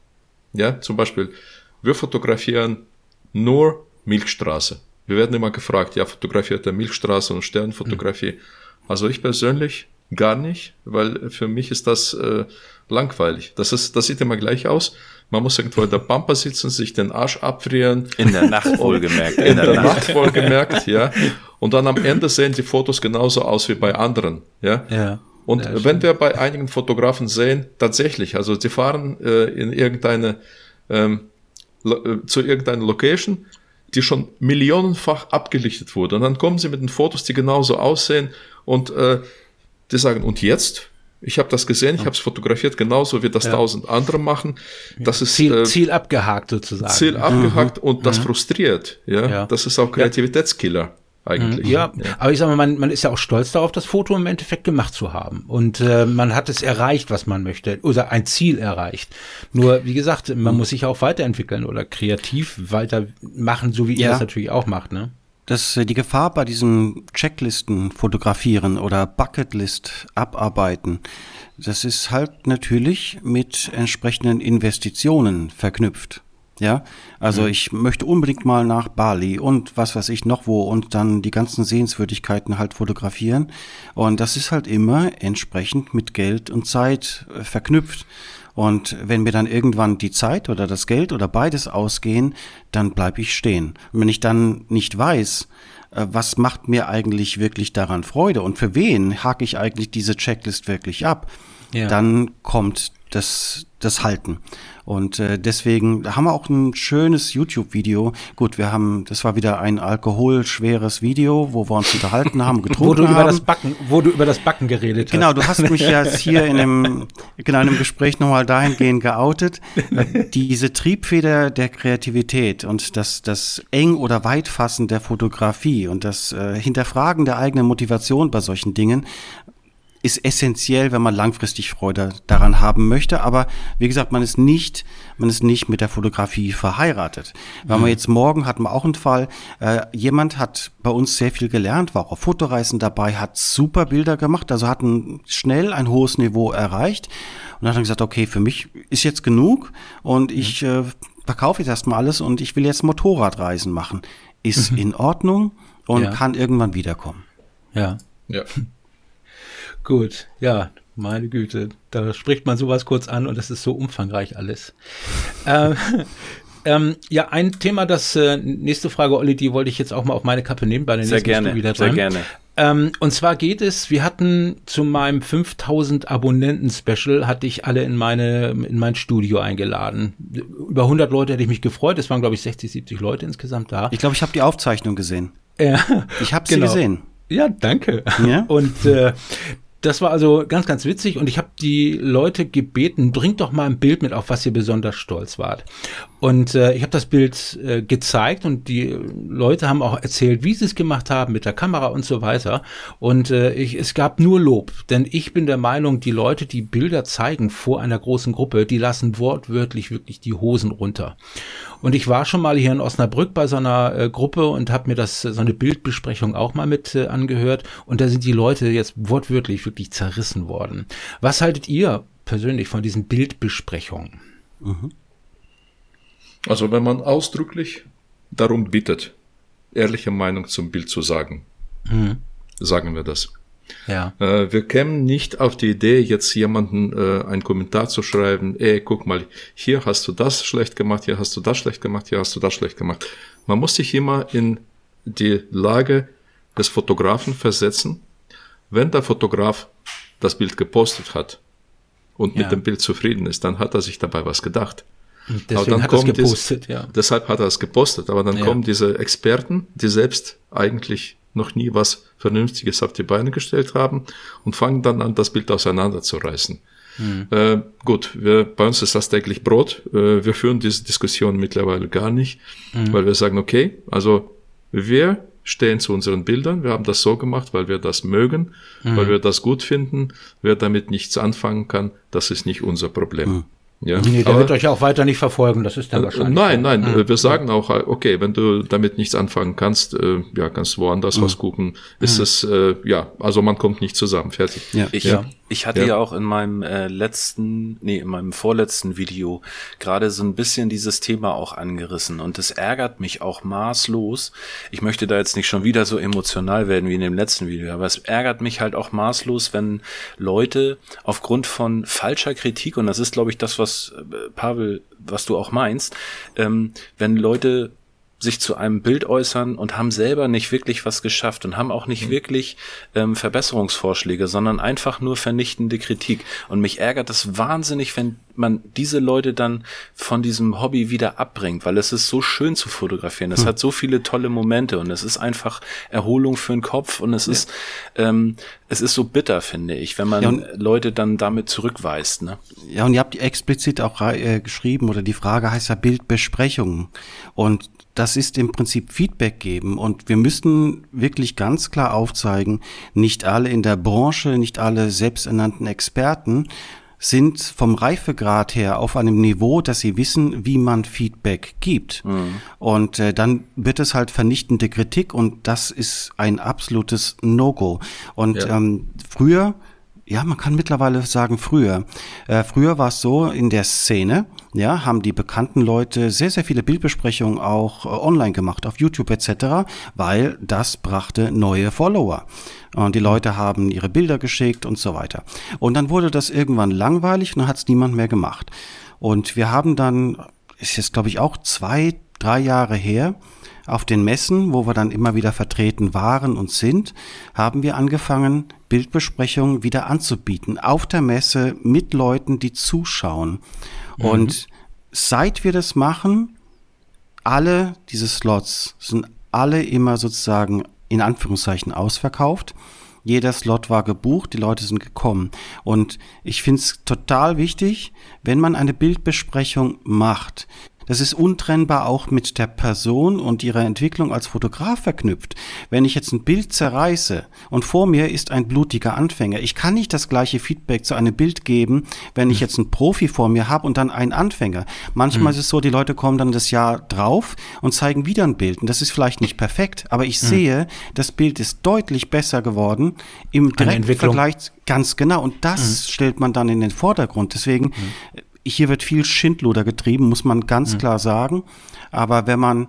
Ja, zum Beispiel, wir fotografieren nur Milchstraße. Wir werden immer gefragt, ja, fotografiert er Milchstraße und Sternfotografie. Mhm. Also ich persönlich gar nicht, weil für mich ist das äh, langweilig. Das, ist, das sieht immer gleich aus. Man muss irgendwo in der Pampa sitzen, sich den Arsch abfrieren. In der Nacht wohlgemerkt. In, in der, der Nacht wohlgemerkt, ja. Und dann am Ende sehen die Fotos genauso aus wie bei anderen, ja. Ja. Und ja, wenn wir bei einigen Fotografen sehen, tatsächlich, also sie fahren äh, in irgendeine, ähm, äh, zu irgendeiner Location, die schon millionenfach abgelichtet wurde. Und dann kommen sie mit den Fotos, die genauso aussehen und äh, die sagen, und jetzt? Ich habe das gesehen, ich habe es fotografiert, genauso wie das ja. tausend andere machen. Das ist Ziel, äh, Ziel abgehakt sozusagen. Ziel abgehakt mhm. und das mhm. frustriert. Ja? ja, das ist auch Kreativitätskiller eigentlich. Ja, ja, aber ich sag mal, man, man ist ja auch stolz darauf, das Foto im Endeffekt gemacht zu haben. Und äh, man hat es erreicht, was man möchte, oder ein Ziel erreicht. Nur, wie gesagt, man mhm. muss sich auch weiterentwickeln oder kreativ weitermachen, so wie ja. ihr das natürlich auch macht, ne? Das, äh, die Gefahr bei diesem Checklisten fotografieren oder Bucketlist abarbeiten, das ist halt natürlich mit entsprechenden Investitionen verknüpft. Ja, also mhm. ich möchte unbedingt mal nach Bali und was weiß ich noch wo und dann die ganzen Sehenswürdigkeiten halt fotografieren. Und das ist halt immer entsprechend mit Geld und Zeit äh, verknüpft. Und wenn mir dann irgendwann die Zeit oder das Geld oder beides ausgehen, dann bleibe ich stehen. Und wenn ich dann nicht weiß, äh, was macht mir eigentlich wirklich daran Freude und für wen hake ich eigentlich diese Checklist wirklich ab, ja. dann kommt das, das Halten. Und äh, deswegen haben wir auch ein schönes YouTube-Video. Gut, wir haben, das war wieder ein alkoholschweres Video, wo wir uns unterhalten haben, <laughs> getrunken wo du haben. Über das Backen, wo du über das Backen geredet hast. Genau, du hast mich ja hier in einem, genau, in einem Gespräch nochmal dahingehend geoutet. <laughs> Diese Triebfeder der Kreativität und das, das eng oder weitfassen der Fotografie und das äh, Hinterfragen der eigenen Motivation bei solchen Dingen ist essentiell, wenn man langfristig Freude daran haben möchte. Aber wie gesagt, man ist nicht, man ist nicht mit der Fotografie verheiratet. Weil mhm. wir jetzt morgen hatten wir auch einen Fall, äh, jemand hat bei uns sehr viel gelernt, war auch auf Fotoreisen dabei, hat super Bilder gemacht, also hat ein, schnell ein hohes Niveau erreicht und hat dann gesagt, okay, für mich ist jetzt genug und mhm. ich äh, verkaufe jetzt erstmal alles und ich will jetzt Motorradreisen machen. Ist mhm. in Ordnung und ja. kann irgendwann wiederkommen. Ja. Ja. Gut, ja, meine Güte, da spricht man sowas kurz an und das ist so umfangreich alles. ähm, <laughs> ähm, ja, ein Thema, das äh, nächste Frage, Olli, die wollte ich jetzt auch mal auf meine Kappe nehmen bei den sehr nächsten gerne, wieder dran. Sehr gerne. Ähm, und zwar geht es, wir hatten zu meinem 5000 Abonnenten-Special, hatte ich alle in meine in mein Studio eingeladen. Über 100 Leute hätte ich mich gefreut, es waren glaube ich 60, 70 Leute insgesamt da. Ich glaube, ich habe die Aufzeichnung gesehen. Ja, ich habe <laughs> sie genau. gesehen. Ja, danke. Ja? Und äh, das war also ganz, ganz witzig und ich habe die Leute gebeten, bringt doch mal ein Bild mit, auf was ihr besonders stolz wart. Und äh, ich habe das Bild äh, gezeigt und die Leute haben auch erzählt, wie sie es gemacht haben mit der Kamera und so weiter. Und äh, ich, es gab nur Lob, denn ich bin der Meinung, die Leute, die Bilder zeigen vor einer großen Gruppe, die lassen wortwörtlich wirklich die Hosen runter. Und ich war schon mal hier in Osnabrück bei so einer äh, Gruppe und habe mir das so eine Bildbesprechung auch mal mit äh, angehört. Und da sind die Leute jetzt wortwörtlich wirklich zerrissen worden. Was haltet ihr persönlich von diesen Bildbesprechungen? Mhm. Also wenn man ausdrücklich darum bittet, ehrliche Meinung zum Bild zu sagen, mhm. sagen wir das. Ja. Äh, wir kämen nicht auf die Idee, jetzt jemanden äh, einen Kommentar zu schreiben, ey, guck mal, hier hast du das schlecht gemacht, hier hast du das schlecht gemacht, hier hast du das schlecht gemacht. Man muss sich immer in die Lage des Fotografen versetzen. Wenn der Fotograf das Bild gepostet hat und ja. mit dem Bild zufrieden ist, dann hat er sich dabei was gedacht. Und deswegen hat er es gepostet, diese, ja. Deshalb hat er es gepostet. Aber dann ja. kommen diese Experten, die selbst eigentlich noch nie was Vernünftiges auf die Beine gestellt haben und fangen dann an, das Bild auseinanderzureißen. Mhm. Äh, gut, wir, bei uns ist das täglich Brot. Äh, wir führen diese Diskussion mittlerweile gar nicht, mhm. weil wir sagen, okay, also wir stehen zu unseren Bildern. Wir haben das so gemacht, weil wir das mögen, mhm. weil wir das gut finden. Wer damit nichts anfangen kann, das ist nicht unser Problem. Mhm. Ja, nee, der aber, wird euch auch weiter nicht verfolgen, das ist dann äh, wahrscheinlich. Nein, nein, mhm. wir sagen auch, okay, wenn du damit nichts anfangen kannst, äh, ja, kannst du woanders mhm. was gucken. Ist mhm. es, äh, ja, also man kommt nicht zusammen, fertig. Ja. Ich, ja. ich hatte ja. ja auch in meinem äh, letzten, nee, in meinem vorletzten Video gerade so ein bisschen dieses Thema auch angerissen und es ärgert mich auch maßlos. Ich möchte da jetzt nicht schon wieder so emotional werden wie in dem letzten Video, aber es ärgert mich halt auch maßlos, wenn Leute aufgrund von falscher Kritik, und das ist, glaube ich, das, was was, äh, Pavel, was du auch meinst, ähm, wenn Leute sich zu einem Bild äußern und haben selber nicht wirklich was geschafft und haben auch nicht mhm. wirklich ähm, Verbesserungsvorschläge, sondern einfach nur vernichtende Kritik. Und mich ärgert es wahnsinnig, wenn man diese Leute dann von diesem Hobby wieder abbringt, weil es ist so schön zu fotografieren. Es hm. hat so viele tolle Momente und es ist einfach Erholung für den Kopf und es ja. ist ähm, es ist so bitter, finde ich, wenn man ja, Leute dann damit zurückweist. Ne? Ja, und ihr habt explizit auch äh, geschrieben oder die Frage heißt ja Bildbesprechungen und das ist im Prinzip Feedback geben und wir müssten wirklich ganz klar aufzeigen, nicht alle in der Branche, nicht alle selbsternannten Experten sind vom Reifegrad her auf einem Niveau, dass sie wissen, wie man Feedback gibt. Mhm. Und äh, dann wird es halt vernichtende Kritik und das ist ein absolutes No-Go. Und ja. ähm, früher ja, man kann mittlerweile sagen früher. Äh, früher war es so in der Szene, ja, haben die bekannten Leute sehr, sehr viele Bildbesprechungen auch äh, online gemacht, auf YouTube etc., weil das brachte neue Follower. Und die Leute haben ihre Bilder geschickt und so weiter. Und dann wurde das irgendwann langweilig und dann hat es niemand mehr gemacht. Und wir haben dann, ist jetzt glaube ich auch zwei, drei Jahre her, auf den Messen, wo wir dann immer wieder vertreten waren und sind, haben wir angefangen, Bildbesprechungen wieder anzubieten. Auf der Messe mit Leuten, die zuschauen. Mhm. Und seit wir das machen, alle diese Slots sind alle immer sozusagen in Anführungszeichen ausverkauft. Jeder Slot war gebucht, die Leute sind gekommen. Und ich finde es total wichtig, wenn man eine Bildbesprechung macht, das ist untrennbar auch mit der Person und ihrer Entwicklung als Fotograf verknüpft. Wenn ich jetzt ein Bild zerreiße und vor mir ist ein blutiger Anfänger, ich kann nicht das gleiche Feedback zu einem Bild geben, wenn ich jetzt einen Profi vor mir habe und dann einen Anfänger. Manchmal mhm. ist es so, die Leute kommen dann das Jahr drauf und zeigen wieder ein Bild. Und das ist vielleicht nicht perfekt, aber ich mhm. sehe, das Bild ist deutlich besser geworden im direkten Vergleich. Ganz genau. Und das mhm. stellt man dann in den Vordergrund. Deswegen hm hier wird viel Schindluder getrieben, muss man ganz mhm. klar sagen. Aber wenn man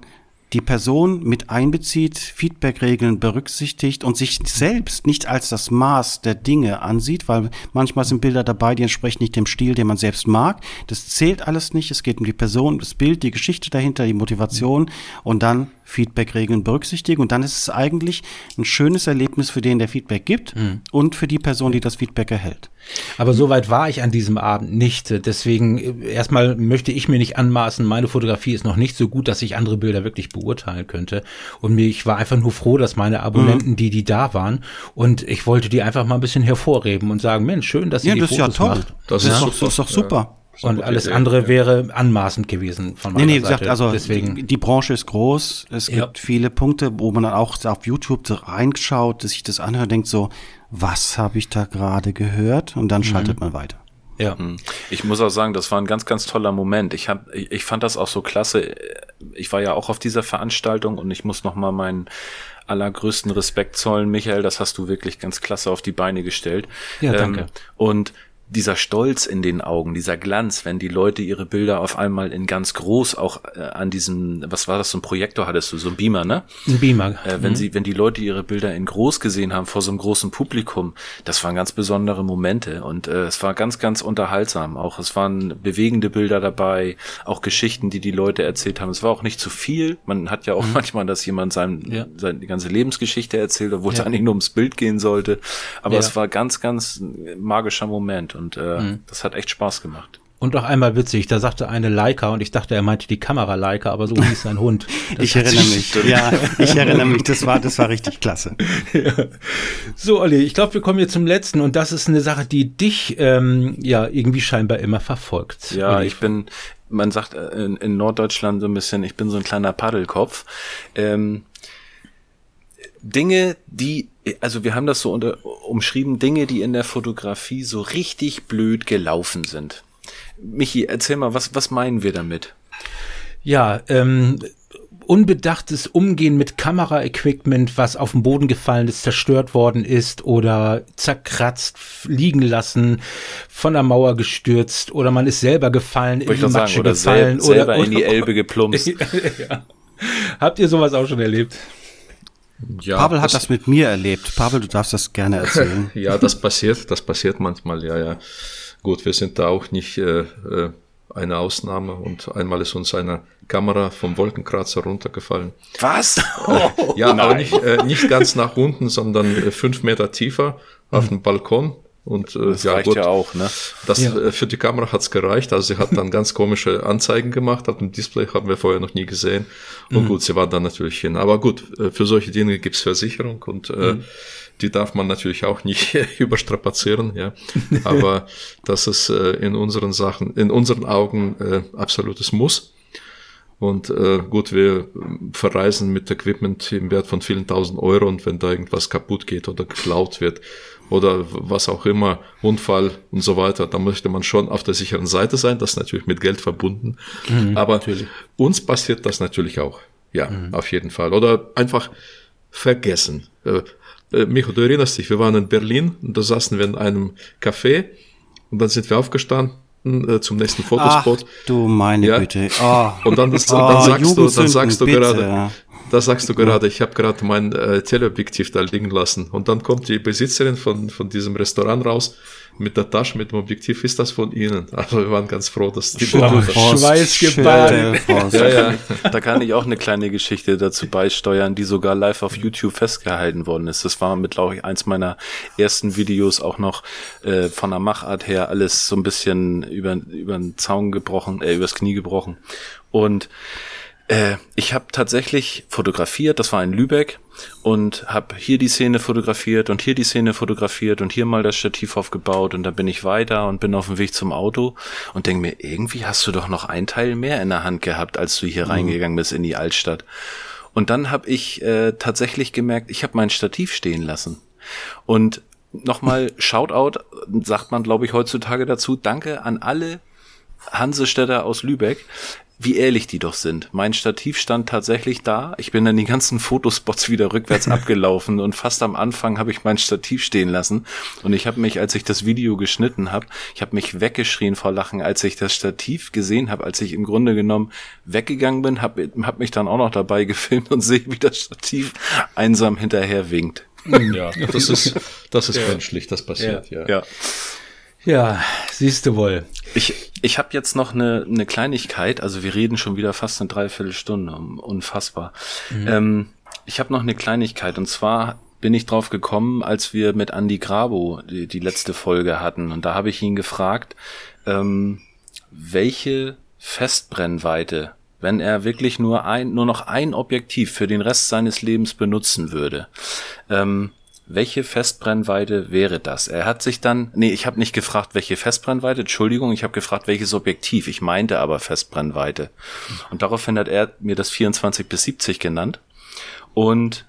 die Person mit einbezieht, Feedbackregeln berücksichtigt und sich selbst nicht als das Maß der Dinge ansieht, weil manchmal sind Bilder dabei, die entsprechen nicht dem Stil, den man selbst mag. Das zählt alles nicht. Es geht um die Person, das Bild, die Geschichte dahinter, die Motivation und dann Feedback-Regeln berücksichtigen. Und dann ist es eigentlich ein schönes Erlebnis für den, der Feedback gibt mhm. und für die Person, die das Feedback erhält. Aber so weit war ich an diesem Abend nicht. Deswegen erstmal möchte ich mir nicht anmaßen, meine Fotografie ist noch nicht so gut, dass ich andere Bilder wirklich beurteilen könnte. Und ich war einfach nur froh, dass meine Abonnenten, mhm. die, die da waren, und ich wollte die einfach mal ein bisschen hervorheben und sagen, Mensch, schön, dass ihr ja, die das Fotos ist ja toll. Macht. Das, ist, doch, das ist doch super. Und alles andere ja. wäre anmaßend gewesen von meiner nee, nee, Seite. Gesagt, also Deswegen. Die, die, Branche ist groß. Es ja. gibt viele Punkte, wo man dann auch auf YouTube reinschaut, sich das anhört, denkt so, was habe ich da gerade gehört? Und dann mhm. schaltet man weiter. Ja. Mhm. Ich muss auch sagen, das war ein ganz, ganz toller Moment. Ich, hab, ich, ich fand das auch so klasse. Ich war ja auch auf dieser Veranstaltung und ich muss noch mal meinen allergrößten Respekt zollen, Michael. Das hast du wirklich ganz klasse auf die Beine gestellt. Ja, danke. Ähm, und dieser Stolz in den Augen, dieser Glanz, wenn die Leute ihre Bilder auf einmal in ganz groß auch äh, an diesem, was war das, so ein Projektor hattest du, so ein Beamer, ne? Ein Beamer. Äh, wenn mhm. sie, wenn die Leute ihre Bilder in groß gesehen haben vor so einem großen Publikum, das waren ganz besondere Momente und äh, es war ganz, ganz unterhaltsam. Auch es waren bewegende Bilder dabei, auch Geschichten, die die Leute erzählt haben. Es war auch nicht zu viel. Man hat ja auch mhm. manchmal, dass jemand sein, ja. seine ganze Lebensgeschichte erzählt, obwohl ja. es eigentlich nur ums Bild gehen sollte. Aber ja. es war ganz, ganz magischer Moment und äh, mhm. das hat echt Spaß gemacht. Und auch einmal witzig, da sagte eine Leica und ich dachte, er meinte die Kamera Leica, aber so hieß sein Hund. <laughs> Das ich erinnere mich. <laughs> ja, ich erinnere mich. Das war, das war richtig klasse. <laughs> Ja. So, Olli, ich glaube, wir kommen jetzt zum letzten und das ist eine Sache, die dich ähm, ja irgendwie scheinbar immer verfolgt. Ja, Olli. ich bin, man sagt äh, in, in, Norddeutschland so ein bisschen, ich bin so ein kleiner Paddelkopf. Ähm, Dinge, die, also wir haben das so unter, umschrieben, Dinge, die in der Fotografie so richtig blöd gelaufen sind. Michi, erzähl mal, was, was meinen wir damit? Ja, ähm, unbedachtes Umgehen mit Kameraequipment, was auf den Boden gefallen ist, zerstört worden ist oder zerkratzt, liegen lassen, von der Mauer gestürzt oder man ist selber gefallen, in die Matsche oder gefallen sel selber oder, in die Elbe geplumpst. <laughs> ja. Habt ihr sowas auch schon erlebt? Ja, Pavel hat das, das mit mir erlebt. Pavel, du darfst das gerne <laughs> erzählen. ja, das passiert, das passiert manchmal, ja, ja. Gut, wir sind da auch nicht äh, äh eine Ausnahme und einmal ist uns eine Kamera vom Wolkenkratzer runtergefallen. Was? <laughs> Oh, ja, nein. aber nicht, äh, nicht ganz nach unten, sondern äh, fünf Meter tiefer auf dem Balkon. Und äh, das ja, reicht gut, ja auch, ne? Das ja. äh, für die Kamera hat's gereicht. Also sie hat dann ganz komische Anzeigen gemacht. Auf dem Display haben wir vorher noch nie gesehen. Und mhm. gut, sie war dann natürlich hin. Aber gut, äh, für solche Dinge gibt's Versicherung und äh, mhm. die darf man natürlich auch nicht <laughs> überstrapazieren, ja. Aber <laughs> das ist äh, in unseren Sachen, in unseren Augen äh, absolutes Muss. Und äh, gut, wir verreisen mit Equipment im Wert von vielen tausend Euro und wenn da irgendwas kaputt geht oder geklaut wird oder was auch immer, Unfall und so weiter, dann möchte man schon auf der sicheren Seite sein. Das ist natürlich mit Geld verbunden. Mhm, Aber natürlich. uns passiert das natürlich auch. Ja, mhm. auf jeden Fall. Oder einfach vergessen. Äh, äh, Micho, du erinnerst dich, wir waren in Berlin und da saßen wir in einem Café und dann sind wir aufgestanden äh, zum nächsten Fotospot. Ach, du meine ja. Güte. <laughs> Oh. Und dann, das, oh, dann sagst du, dann sagst du bitte. gerade, da sagst du gerade, ich habe gerade mein äh, Teleobjektiv da liegen lassen. Und dann kommt die Besitzerin von, von diesem Restaurant raus mit der Tasche, mit dem Objektiv, ist das von Ihnen? Also wir waren ganz froh, dass die Schweißgebadet. ja, ja. Da kann ich auch eine kleine Geschichte dazu beisteuern, die sogar live auf YouTube festgehalten worden ist. Das war mit, glaube ich, eins meiner ersten Videos auch noch äh, von der Machart her alles so ein bisschen über, über den Zaun gebrochen, äh, übers Knie gebrochen. Und äh, ich habe tatsächlich fotografiert, das war in Lübeck und habe hier die Szene fotografiert und hier die Szene fotografiert und hier mal das Stativ aufgebaut und dann bin ich weiter und bin auf dem Weg zum Auto und denke mir, irgendwie hast du doch noch ein Teil mehr in der Hand gehabt, als du hier mhm. reingegangen bist in die Altstadt. Und dann habe ich äh, tatsächlich gemerkt, ich habe mein Stativ stehen lassen. Und nochmal <laughs> Shoutout, sagt man, glaube ich, heutzutage dazu. Danke an alle Hansestädter aus Lübeck, wie ehrlich die doch sind. Mein Stativ stand tatsächlich da. Ich bin dann die ganzen Fotospots wieder rückwärts <laughs> abgelaufen und fast am Anfang habe ich mein Stativ stehen lassen. Und ich habe mich, als ich das Video geschnitten habe, ich habe mich weggeschrien vor Lachen, als ich das Stativ gesehen habe, als ich im Grunde genommen weggegangen bin, habe hab mich dann auch noch dabei <laughs> gefilmt und sehe, wie das Stativ einsam hinterher winkt. Ja, das ist, das ist ja. menschlich, das passiert, ja. ja. ja. Ja, siehst du wohl. Ich, ich habe jetzt noch eine, eine Kleinigkeit, also wir reden schon wieder fast eine Dreiviertelstunde, unfassbar. Mhm. Ähm, ich habe noch eine Kleinigkeit und zwar bin ich drauf gekommen, als wir mit Andy Grabo die, die letzte Folge hatten und da habe ich ihn gefragt, ähm, welche Festbrennweite, wenn er wirklich nur ein, nur noch ein Objektiv für den Rest seines Lebens benutzen würde, ähm, welche Festbrennweite wäre das? Er hat sich dann, nee, ich habe nicht gefragt, welche Festbrennweite, Entschuldigung, ich habe gefragt, welches Objektiv. Ich meinte aber Festbrennweite. Und daraufhin hat er mir das 24 bis 70 genannt. Und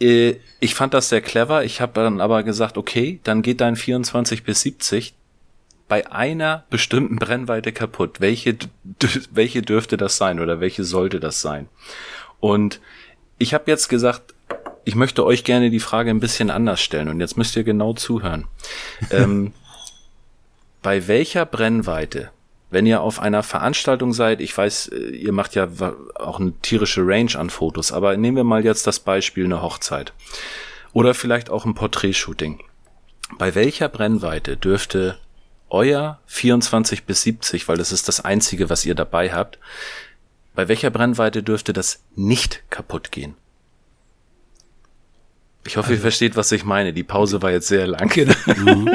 äh, ich fand das sehr clever. Ich habe dann aber gesagt, okay, dann geht dein 24 bis 70 bei einer bestimmten Brennweite kaputt. Welche, welche dürfte das sein oder welche sollte das sein? Und ich habe jetzt gesagt, ich möchte euch gerne die Frage ein bisschen anders stellen und jetzt müsst ihr genau zuhören. ähm, <laughs> bei welcher Brennweite, wenn ihr auf einer Veranstaltung seid, ich weiß, äh, ihr macht ja auch eine tierische Range an Fotos, aber nehmen wir mal jetzt das Beispiel eine Hochzeit oder vielleicht auch ein Porträtshooting. Bei welcher Brennweite dürfte euer 24 bis 70, weil das ist das einzige, was ihr dabei habt, bei welcher Brennweite dürfte das nicht kaputt gehen? Ich hoffe, also, ihr versteht, was ich meine. Die Pause war jetzt sehr lang. Genau. <laughs> Mhm.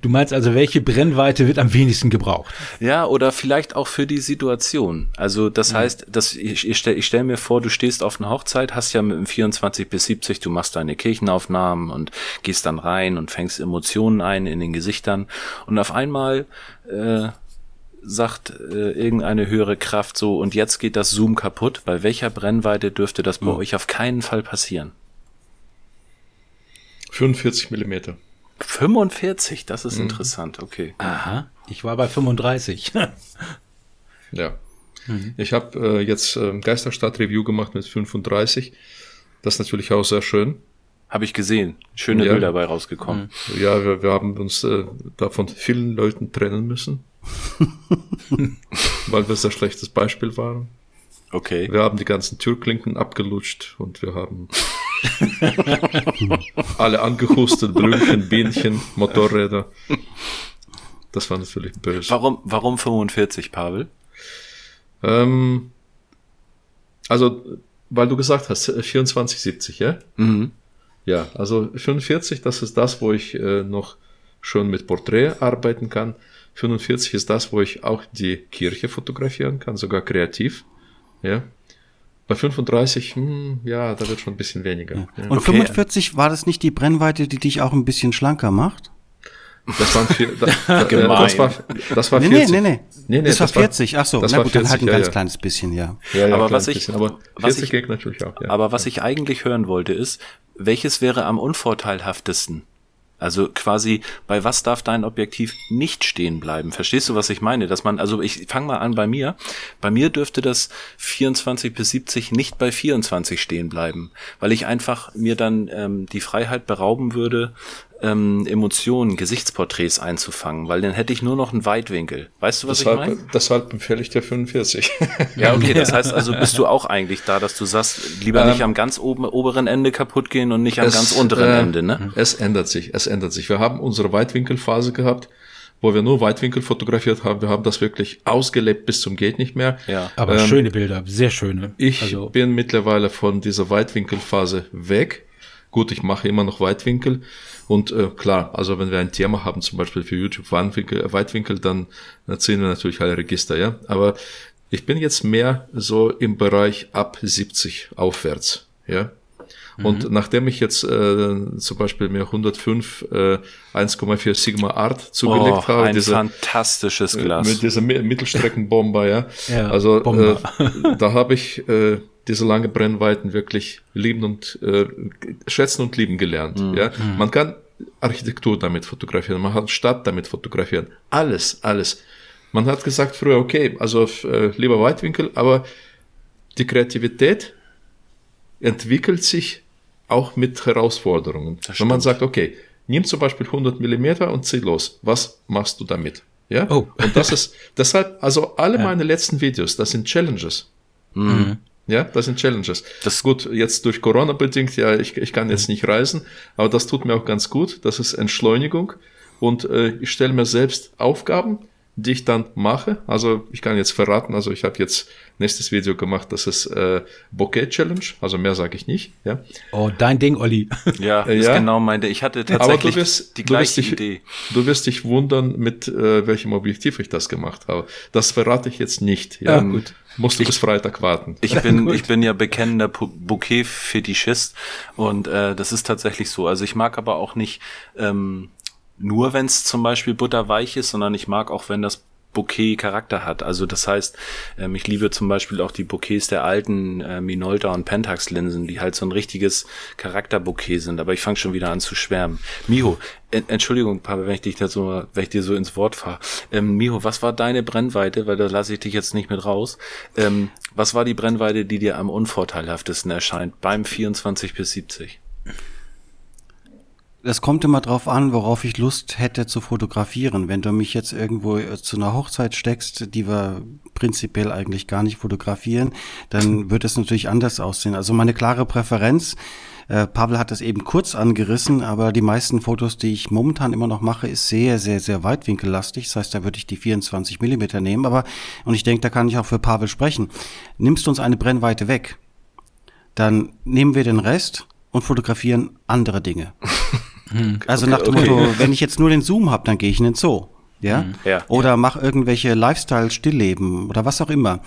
Du meinst also, welche Brennweite wird am wenigsten gebraucht? Ja, oder vielleicht auch für die Situation. Also das mhm. heißt, dass ich, ich stelle stell mir vor, du stehst auf einer Hochzeit, hast ja mit dem 24 bis 70, du machst deine Kirchenaufnahmen und gehst dann rein und fängst Emotionen ein in den Gesichtern und auf einmal äh, sagt äh, irgendeine höhere Kraft so und jetzt geht das Zoom kaputt. Bei welcher Brennweite dürfte das bei mhm. euch auf keinen Fall passieren? 45 Millimeter. 45, das ist mhm. interessant, okay. Aha. Ich war bei 35. <laughs> ja. Mhm. Ich habe äh, jetzt äh, Geisterstadt-Review gemacht mit 35. Das ist natürlich auch sehr schön. Habe ich gesehen. Schöne ja. Bilder dabei rausgekommen. Mhm. Ja, wir, wir haben uns äh, da von vielen Leuten trennen müssen. <laughs> weil wir sehr schlechtes Beispiel waren. Okay. Wir haben die ganzen Türklinken abgelutscht und wir haben <laughs> <laughs> alle angehustet, Blümchen, Bienchen, Motorräder. Das war natürlich böse. Warum, warum 45, Pavel? Ähm, also, weil du gesagt hast, 2470, ja? Mhm. Ja, also 45, das ist das, wo ich äh, noch schon mit Porträt arbeiten kann. 45 ist das, wo ich auch die Kirche fotografieren kann, sogar kreativ. Ja. Bei 35, hm, ja, da wird schon ein bisschen weniger. Ja. Und okay. 45 war das nicht die Brennweite, die dich auch ein bisschen schlanker macht? Das waren vier, da, <laughs> das war, das war 40. Nee, nee, nee, nee. nee das, das war 40. Ach so, das na gut, 40, dann halt ein ja, ganz ja. kleines bisschen, ja. Ja, ja aber was ich, bisschen, aber was ich, natürlich auch, ja. Aber was ich eigentlich hören wollte ist, welches wäre am unvorteilhaftesten? Also quasi, bei was darf dein Objektiv nicht stehen bleiben? Verstehst du, was ich meine? Dass man, also ich fange mal an bei mir. Bei mir dürfte das 24 bis 70 nicht bei 24 stehen bleiben, weil ich einfach mir dann ähm, die Freiheit berauben würde, ähm, Emotionen, Gesichtsporträts einzufangen, weil dann hätte ich nur noch einen Weitwinkel. Weißt du, was deshalb, ich meine? Deshalb empfehle ich dir 45. ja, okay, <laughs> das heißt also, bist du auch eigentlich da, dass du sagst, lieber ähm, nicht am ganz oben, oberen Ende kaputt gehen und nicht am es, ganz unteren äh, Ende, ne? Es ändert sich, es ändert sich. Wir haben unsere Weitwinkelphase gehabt wo wir nur Weitwinkel fotografiert haben. Wir haben das wirklich ausgelebt bis zum geht nicht mehr. Ja, aber ähm, schöne Bilder, sehr schöne. Ich also. bin mittlerweile von dieser Weitwinkelphase weg. Gut, ich mache immer noch Weitwinkel. Und äh, klar, also wenn wir ein Thema haben, zum Beispiel für YouTube Weitwinkel, äh, Weitwinkel dann ziehen wir natürlich alle Register, ja. Aber ich bin jetzt mehr so im Bereich ab 70 aufwärts, ja. Und mhm. nachdem ich jetzt äh, zum Beispiel mir 105 äh, 1,4 Sigma Art zugelegt oh, habe, ein diese, fantastisches äh, Glas mit dieser Mittelstreckenbomber, ja. ja also äh, da habe ich äh, diese lange Brennweiten wirklich lieben und äh, schätzen und lieben gelernt. Mhm. Ja, mhm. man kann Architektur damit fotografieren, man kann Stadt damit fotografieren, alles, alles. Man hat gesagt früher, okay, also äh, lieber Weitwinkel, aber die Kreativität entwickelt sich auch mit Herausforderungen. Wenn man sagt, okay, nimm zum Beispiel 100 Millimeter und zieh los. Was machst du damit? Ja. Oh. Und das ist deshalb, also alle ja. meine letzten Videos, das sind Challenges. Mhm. Ja, das sind Challenges. Das ist gut, jetzt durch Corona bedingt, ja, ich, ich kann jetzt nicht reisen, aber das tut mir auch ganz gut. Das ist Entschleunigung und äh, ich stelle mir selbst Aufgaben, die ich dann mache. Also ich kann jetzt verraten, also ich habe jetzt nächstes Video gemacht, das ist äh, Bouquet Challenge, also mehr sage ich nicht. Ja. Oh, dein Ding, Olli. <laughs> Ja, das ja. genau meinte. Ich hatte tatsächlich wirst, die gleiche dich, Idee. Du wirst dich wundern, mit äh, welchem Objektiv ich das gemacht habe. Das verrate ich jetzt nicht. Ja, ja gut. Musst du ich, bis Freitag warten. Ich bin, <laughs> ich bin ja bekennender Bouquet-Fetischist und äh, das ist tatsächlich so. Also ich mag aber auch nicht ähm, nur, wenn es zum Beispiel butterweich ist, sondern ich mag auch, wenn das Bouquet Charakter hat. Also das heißt, ähm, ich liebe zum Beispiel auch die Bouquets der alten äh, Minolta und Pentax Linsen, die halt so ein richtiges Charakterbouquet sind. Aber ich fange schon wieder an zu schwärmen. Miho, en Entschuldigung, Papa, wenn ich dich da so, wenn ich dir so ins Wort fahre. Ähm, Miho, was war deine Brennweite? Weil da lasse ich dich jetzt nicht mit raus. Ähm, was war die Brennweite, die dir am unvorteilhaftesten erscheint beim 24 bis 70? Das kommt immer drauf an, worauf ich Lust hätte zu fotografieren. Wenn du mich jetzt irgendwo äh, zu einer Hochzeit steckst, die wir prinzipiell eigentlich gar nicht fotografieren, dann wird es natürlich anders aussehen. Also meine klare Präferenz, äh, Pavel hat das eben kurz angerissen, aber die meisten Fotos, die ich momentan immer noch mache, ist sehr, sehr, sehr weitwinkellastig. Das heißt, da würde ich die 24 Millimeter nehmen. Aber, und ich denke, da kann ich auch für Pavel sprechen. Nimmst du uns eine Brennweite weg, dann nehmen wir den Rest und fotografieren andere Dinge. Hm. Also okay, nach dem okay. Motto, <laughs> wenn ich jetzt nur den Zoom habe, dann gehe ich in den Zoo. Ja? Hm. ja oder mach irgendwelche Lifestyle-Stillleben oder was auch immer.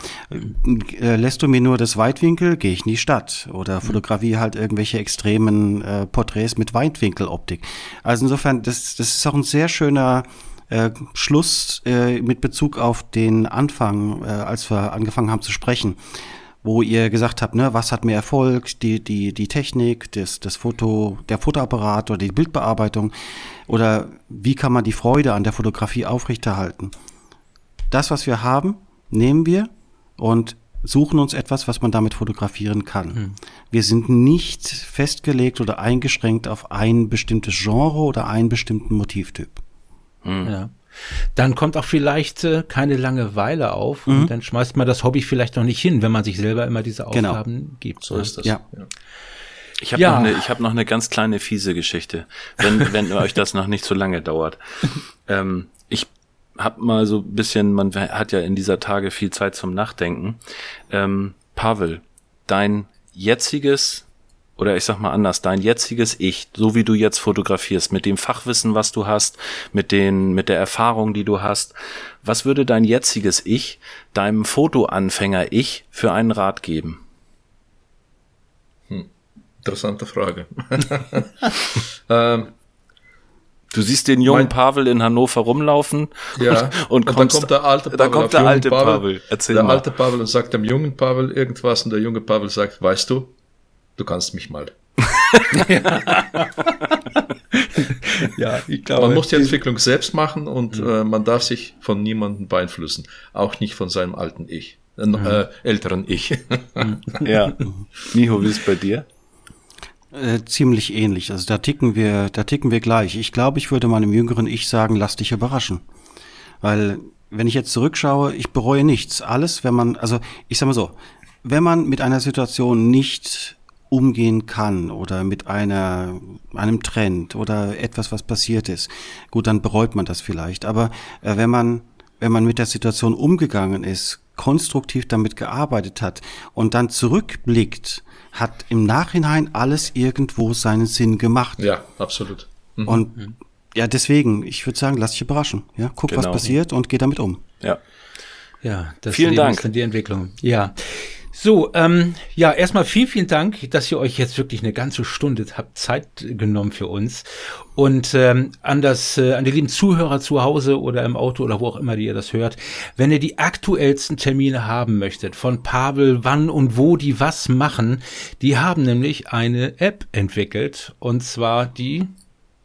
Äh, lässt du mir nur das Weitwinkel, gehe ich in die Stadt. Oder hm. fotografiere halt irgendwelche extremen äh, Porträts mit Weitwinkeloptik. Also insofern, das, das ist auch ein sehr schöner äh, Schluss äh, mit Bezug auf den Anfang, äh, als wir angefangen haben zu sprechen. Wo ihr gesagt habt, ne, was hat mehr Erfolg, die, die, die Technik, das, das Foto, der Fotoapparat oder die Bildbearbeitung oder wie kann man die Freude an der Fotografie aufrechterhalten. Das, was wir haben, nehmen wir und suchen uns etwas, was man damit fotografieren kann. Hm. Wir sind nicht festgelegt oder eingeschränkt auf ein bestimmtes Genre oder einen bestimmten Motivtyp. Hm. Ja. Dann kommt auch vielleicht äh, keine Langeweile auf mhm. und dann schmeißt man das Hobby vielleicht noch nicht hin, wenn man sich selber immer diese genau. Aufgaben genau. gibt. So ist das. Ja. ja. Ich habe ja. noch, eine, hab noch eine ganz kleine fiese Geschichte, wenn, <laughs> wenn euch das noch nicht so lange dauert. Ähm, ich hab mal so ein bisschen, man hat ja in dieser Tage viel Zeit zum Nachdenken. Ähm, Pavel, dein jetziges oder ich sag mal anders, dein jetziges Ich, so wie du jetzt fotografierst, mit dem Fachwissen, was du hast, mit den, mit der Erfahrung, die du hast, was würde dein jetziges Ich, deinem Fotoanfänger Ich für einen Rat geben? Hm. Interessante Frage. <laughs> ähm, Du siehst den jungen Pavel in Hannover rumlaufen ja, und, und kommst, dann kommt der alte Pavel. Dann kommt der alte Pavel. Pavel. Erzähl der mal. alte Pavel und sagt dem jungen Pavel irgendwas und der junge Pavel sagt, weißt du, du kannst mich mal. <laughs> ja, ich glaube. Man muss die Entwicklung selbst machen und mhm. äh, man darf sich von niemandem beeinflussen. Auch nicht von seinem alten Ich. Äh, mhm. äh, älteren Ich. <laughs> ja. Miho, wie ist es bei dir? Äh, ziemlich ähnlich. Also da ticken wir, da ticken wir gleich. Ich glaube, ich würde meinem jüngeren Ich sagen, lass dich überraschen. Weil, wenn ich jetzt zurückschaue, ich bereue nichts. Alles, wenn man, also ich sag mal so, wenn man mit einer Situation nicht umgehen kann oder mit einer, einem Trend oder etwas, was passiert ist, gut, dann bereut man das vielleicht. Aber äh, wenn man, wenn man mit der Situation umgegangen ist, konstruktiv damit gearbeitet hat und dann zurückblickt, hat im Nachhinein alles irgendwo seinen Sinn gemacht. Ja, absolut. Mhm. Und mhm. ja, deswegen, ich würde sagen, lass dich überraschen. Ja, guck, genau. was passiert und geh damit um. Ja. Ja, das Vielen Dank. ist die Entwicklung. Ja. So, ähm, ja, erstmal vielen, vielen Dank, dass ihr euch jetzt wirklich eine ganze Stunde habt Zeit genommen für uns. Und ähm, an das, äh, an die lieben Zuhörer zu Hause oder im Auto oder wo auch immer ihr das hört, wenn ihr die aktuellsten Termine haben möchtet von Pavel, wann und wo die was machen, die haben nämlich eine App entwickelt und zwar die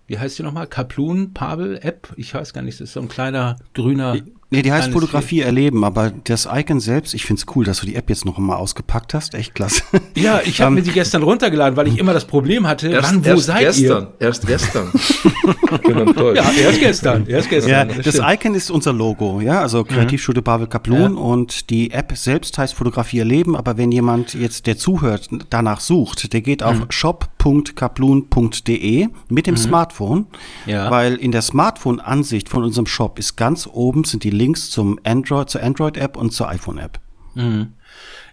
wie heißt die nochmal? Kaplun Pavel App? Ich weiß gar nicht, das ist so ein kleiner grüner Nee, die heißt Fotografie Film. erleben, aber das Icon selbst, ich find's cool, dass du die App jetzt noch mal ausgepackt hast. Echt klasse. <laughs> Ja, ich habe um, mir die gestern runtergeladen, weil ich immer das Problem hatte, erst, wann, wo erst seid gestern, ihr? Erst gestern. <laughs> ja, erst gestern, erst gestern. Ja, das, das Icon ist unser Logo, ja, also Kreativschule mhm. Pavel Kaplun ja. und die App selbst heißt Fotografie erleben, aber wenn jemand jetzt, der zuhört, danach sucht, der geht auf mhm. shop.kaplun.de mit dem mhm. Smartphone, ja. weil in der Smartphone-Ansicht von unserem Shop ist ganz oben sind die Links zum Android, zur Android-App und zur iPhone-App. Mhm.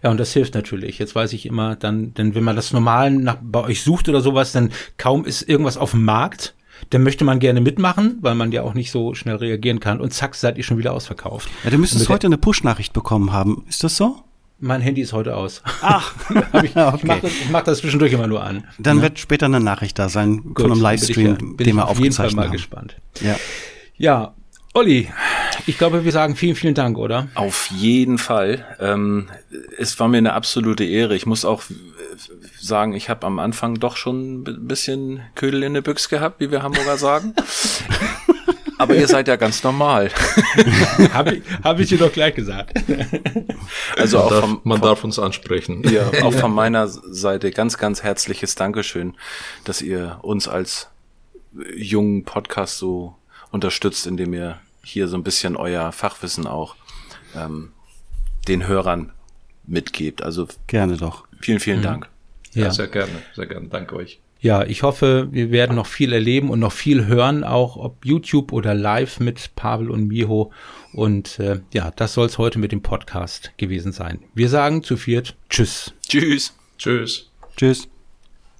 Ja, und das hilft natürlich. Jetzt weiß ich immer dann, denn wenn man das normal nach, bei euch sucht oder sowas, dann kaum ist irgendwas auf dem Markt, dann möchte man gerne mitmachen, weil man ja auch nicht so schnell reagieren kann und zack, seid ihr schon wieder ausverkauft. Ja, du müsstest heute eine Push-Nachricht bekommen haben. Ist das so? Mein Handy ist heute aus. Ach, <laughs> ich, <laughs> okay. ich mache das, mach das, zwischendurch immer nur an. Dann ja? wird später eine Nachricht da sein Gut, von einem Livestream, bin ich, ja, den wir aufgezeichnet haben. Bin ich auf jeden Fall mal gespannt. Ja. Ja, Olli, ich glaube, wir sagen vielen, vielen Dank, oder? Auf jeden Fall. Ähm, es war mir eine absolute Ehre. Ich muss auch sagen, ich habe am Anfang doch schon ein bisschen Ködel in der Büchse gehabt, wie wir Hamburger sagen. <laughs> Aber ihr seid ja ganz normal. <laughs> Habe ich, hab ich dir doch gleich gesagt. Also man, auch vom, man darf uns ansprechen. Ja, auch von meiner Seite ganz, ganz herzliches Dankeschön, dass ihr uns als jungen Podcast so unterstützt, indem ihr hier so ein bisschen euer Fachwissen auch ähm, den Hörern mitgebt. Also gerne doch. Vielen, vielen mhm. Dank. Ja. ja, sehr gerne, sehr gerne. Danke euch. Ja, ich hoffe, wir werden noch viel erleben und noch viel hören, auch ob YouTube oder live mit Pavel und Miho. Und äh, ja, das soll es heute mit dem Podcast gewesen sein. Wir sagen zu viert Tschüss. Tschüss. Tschüss. Tschüss.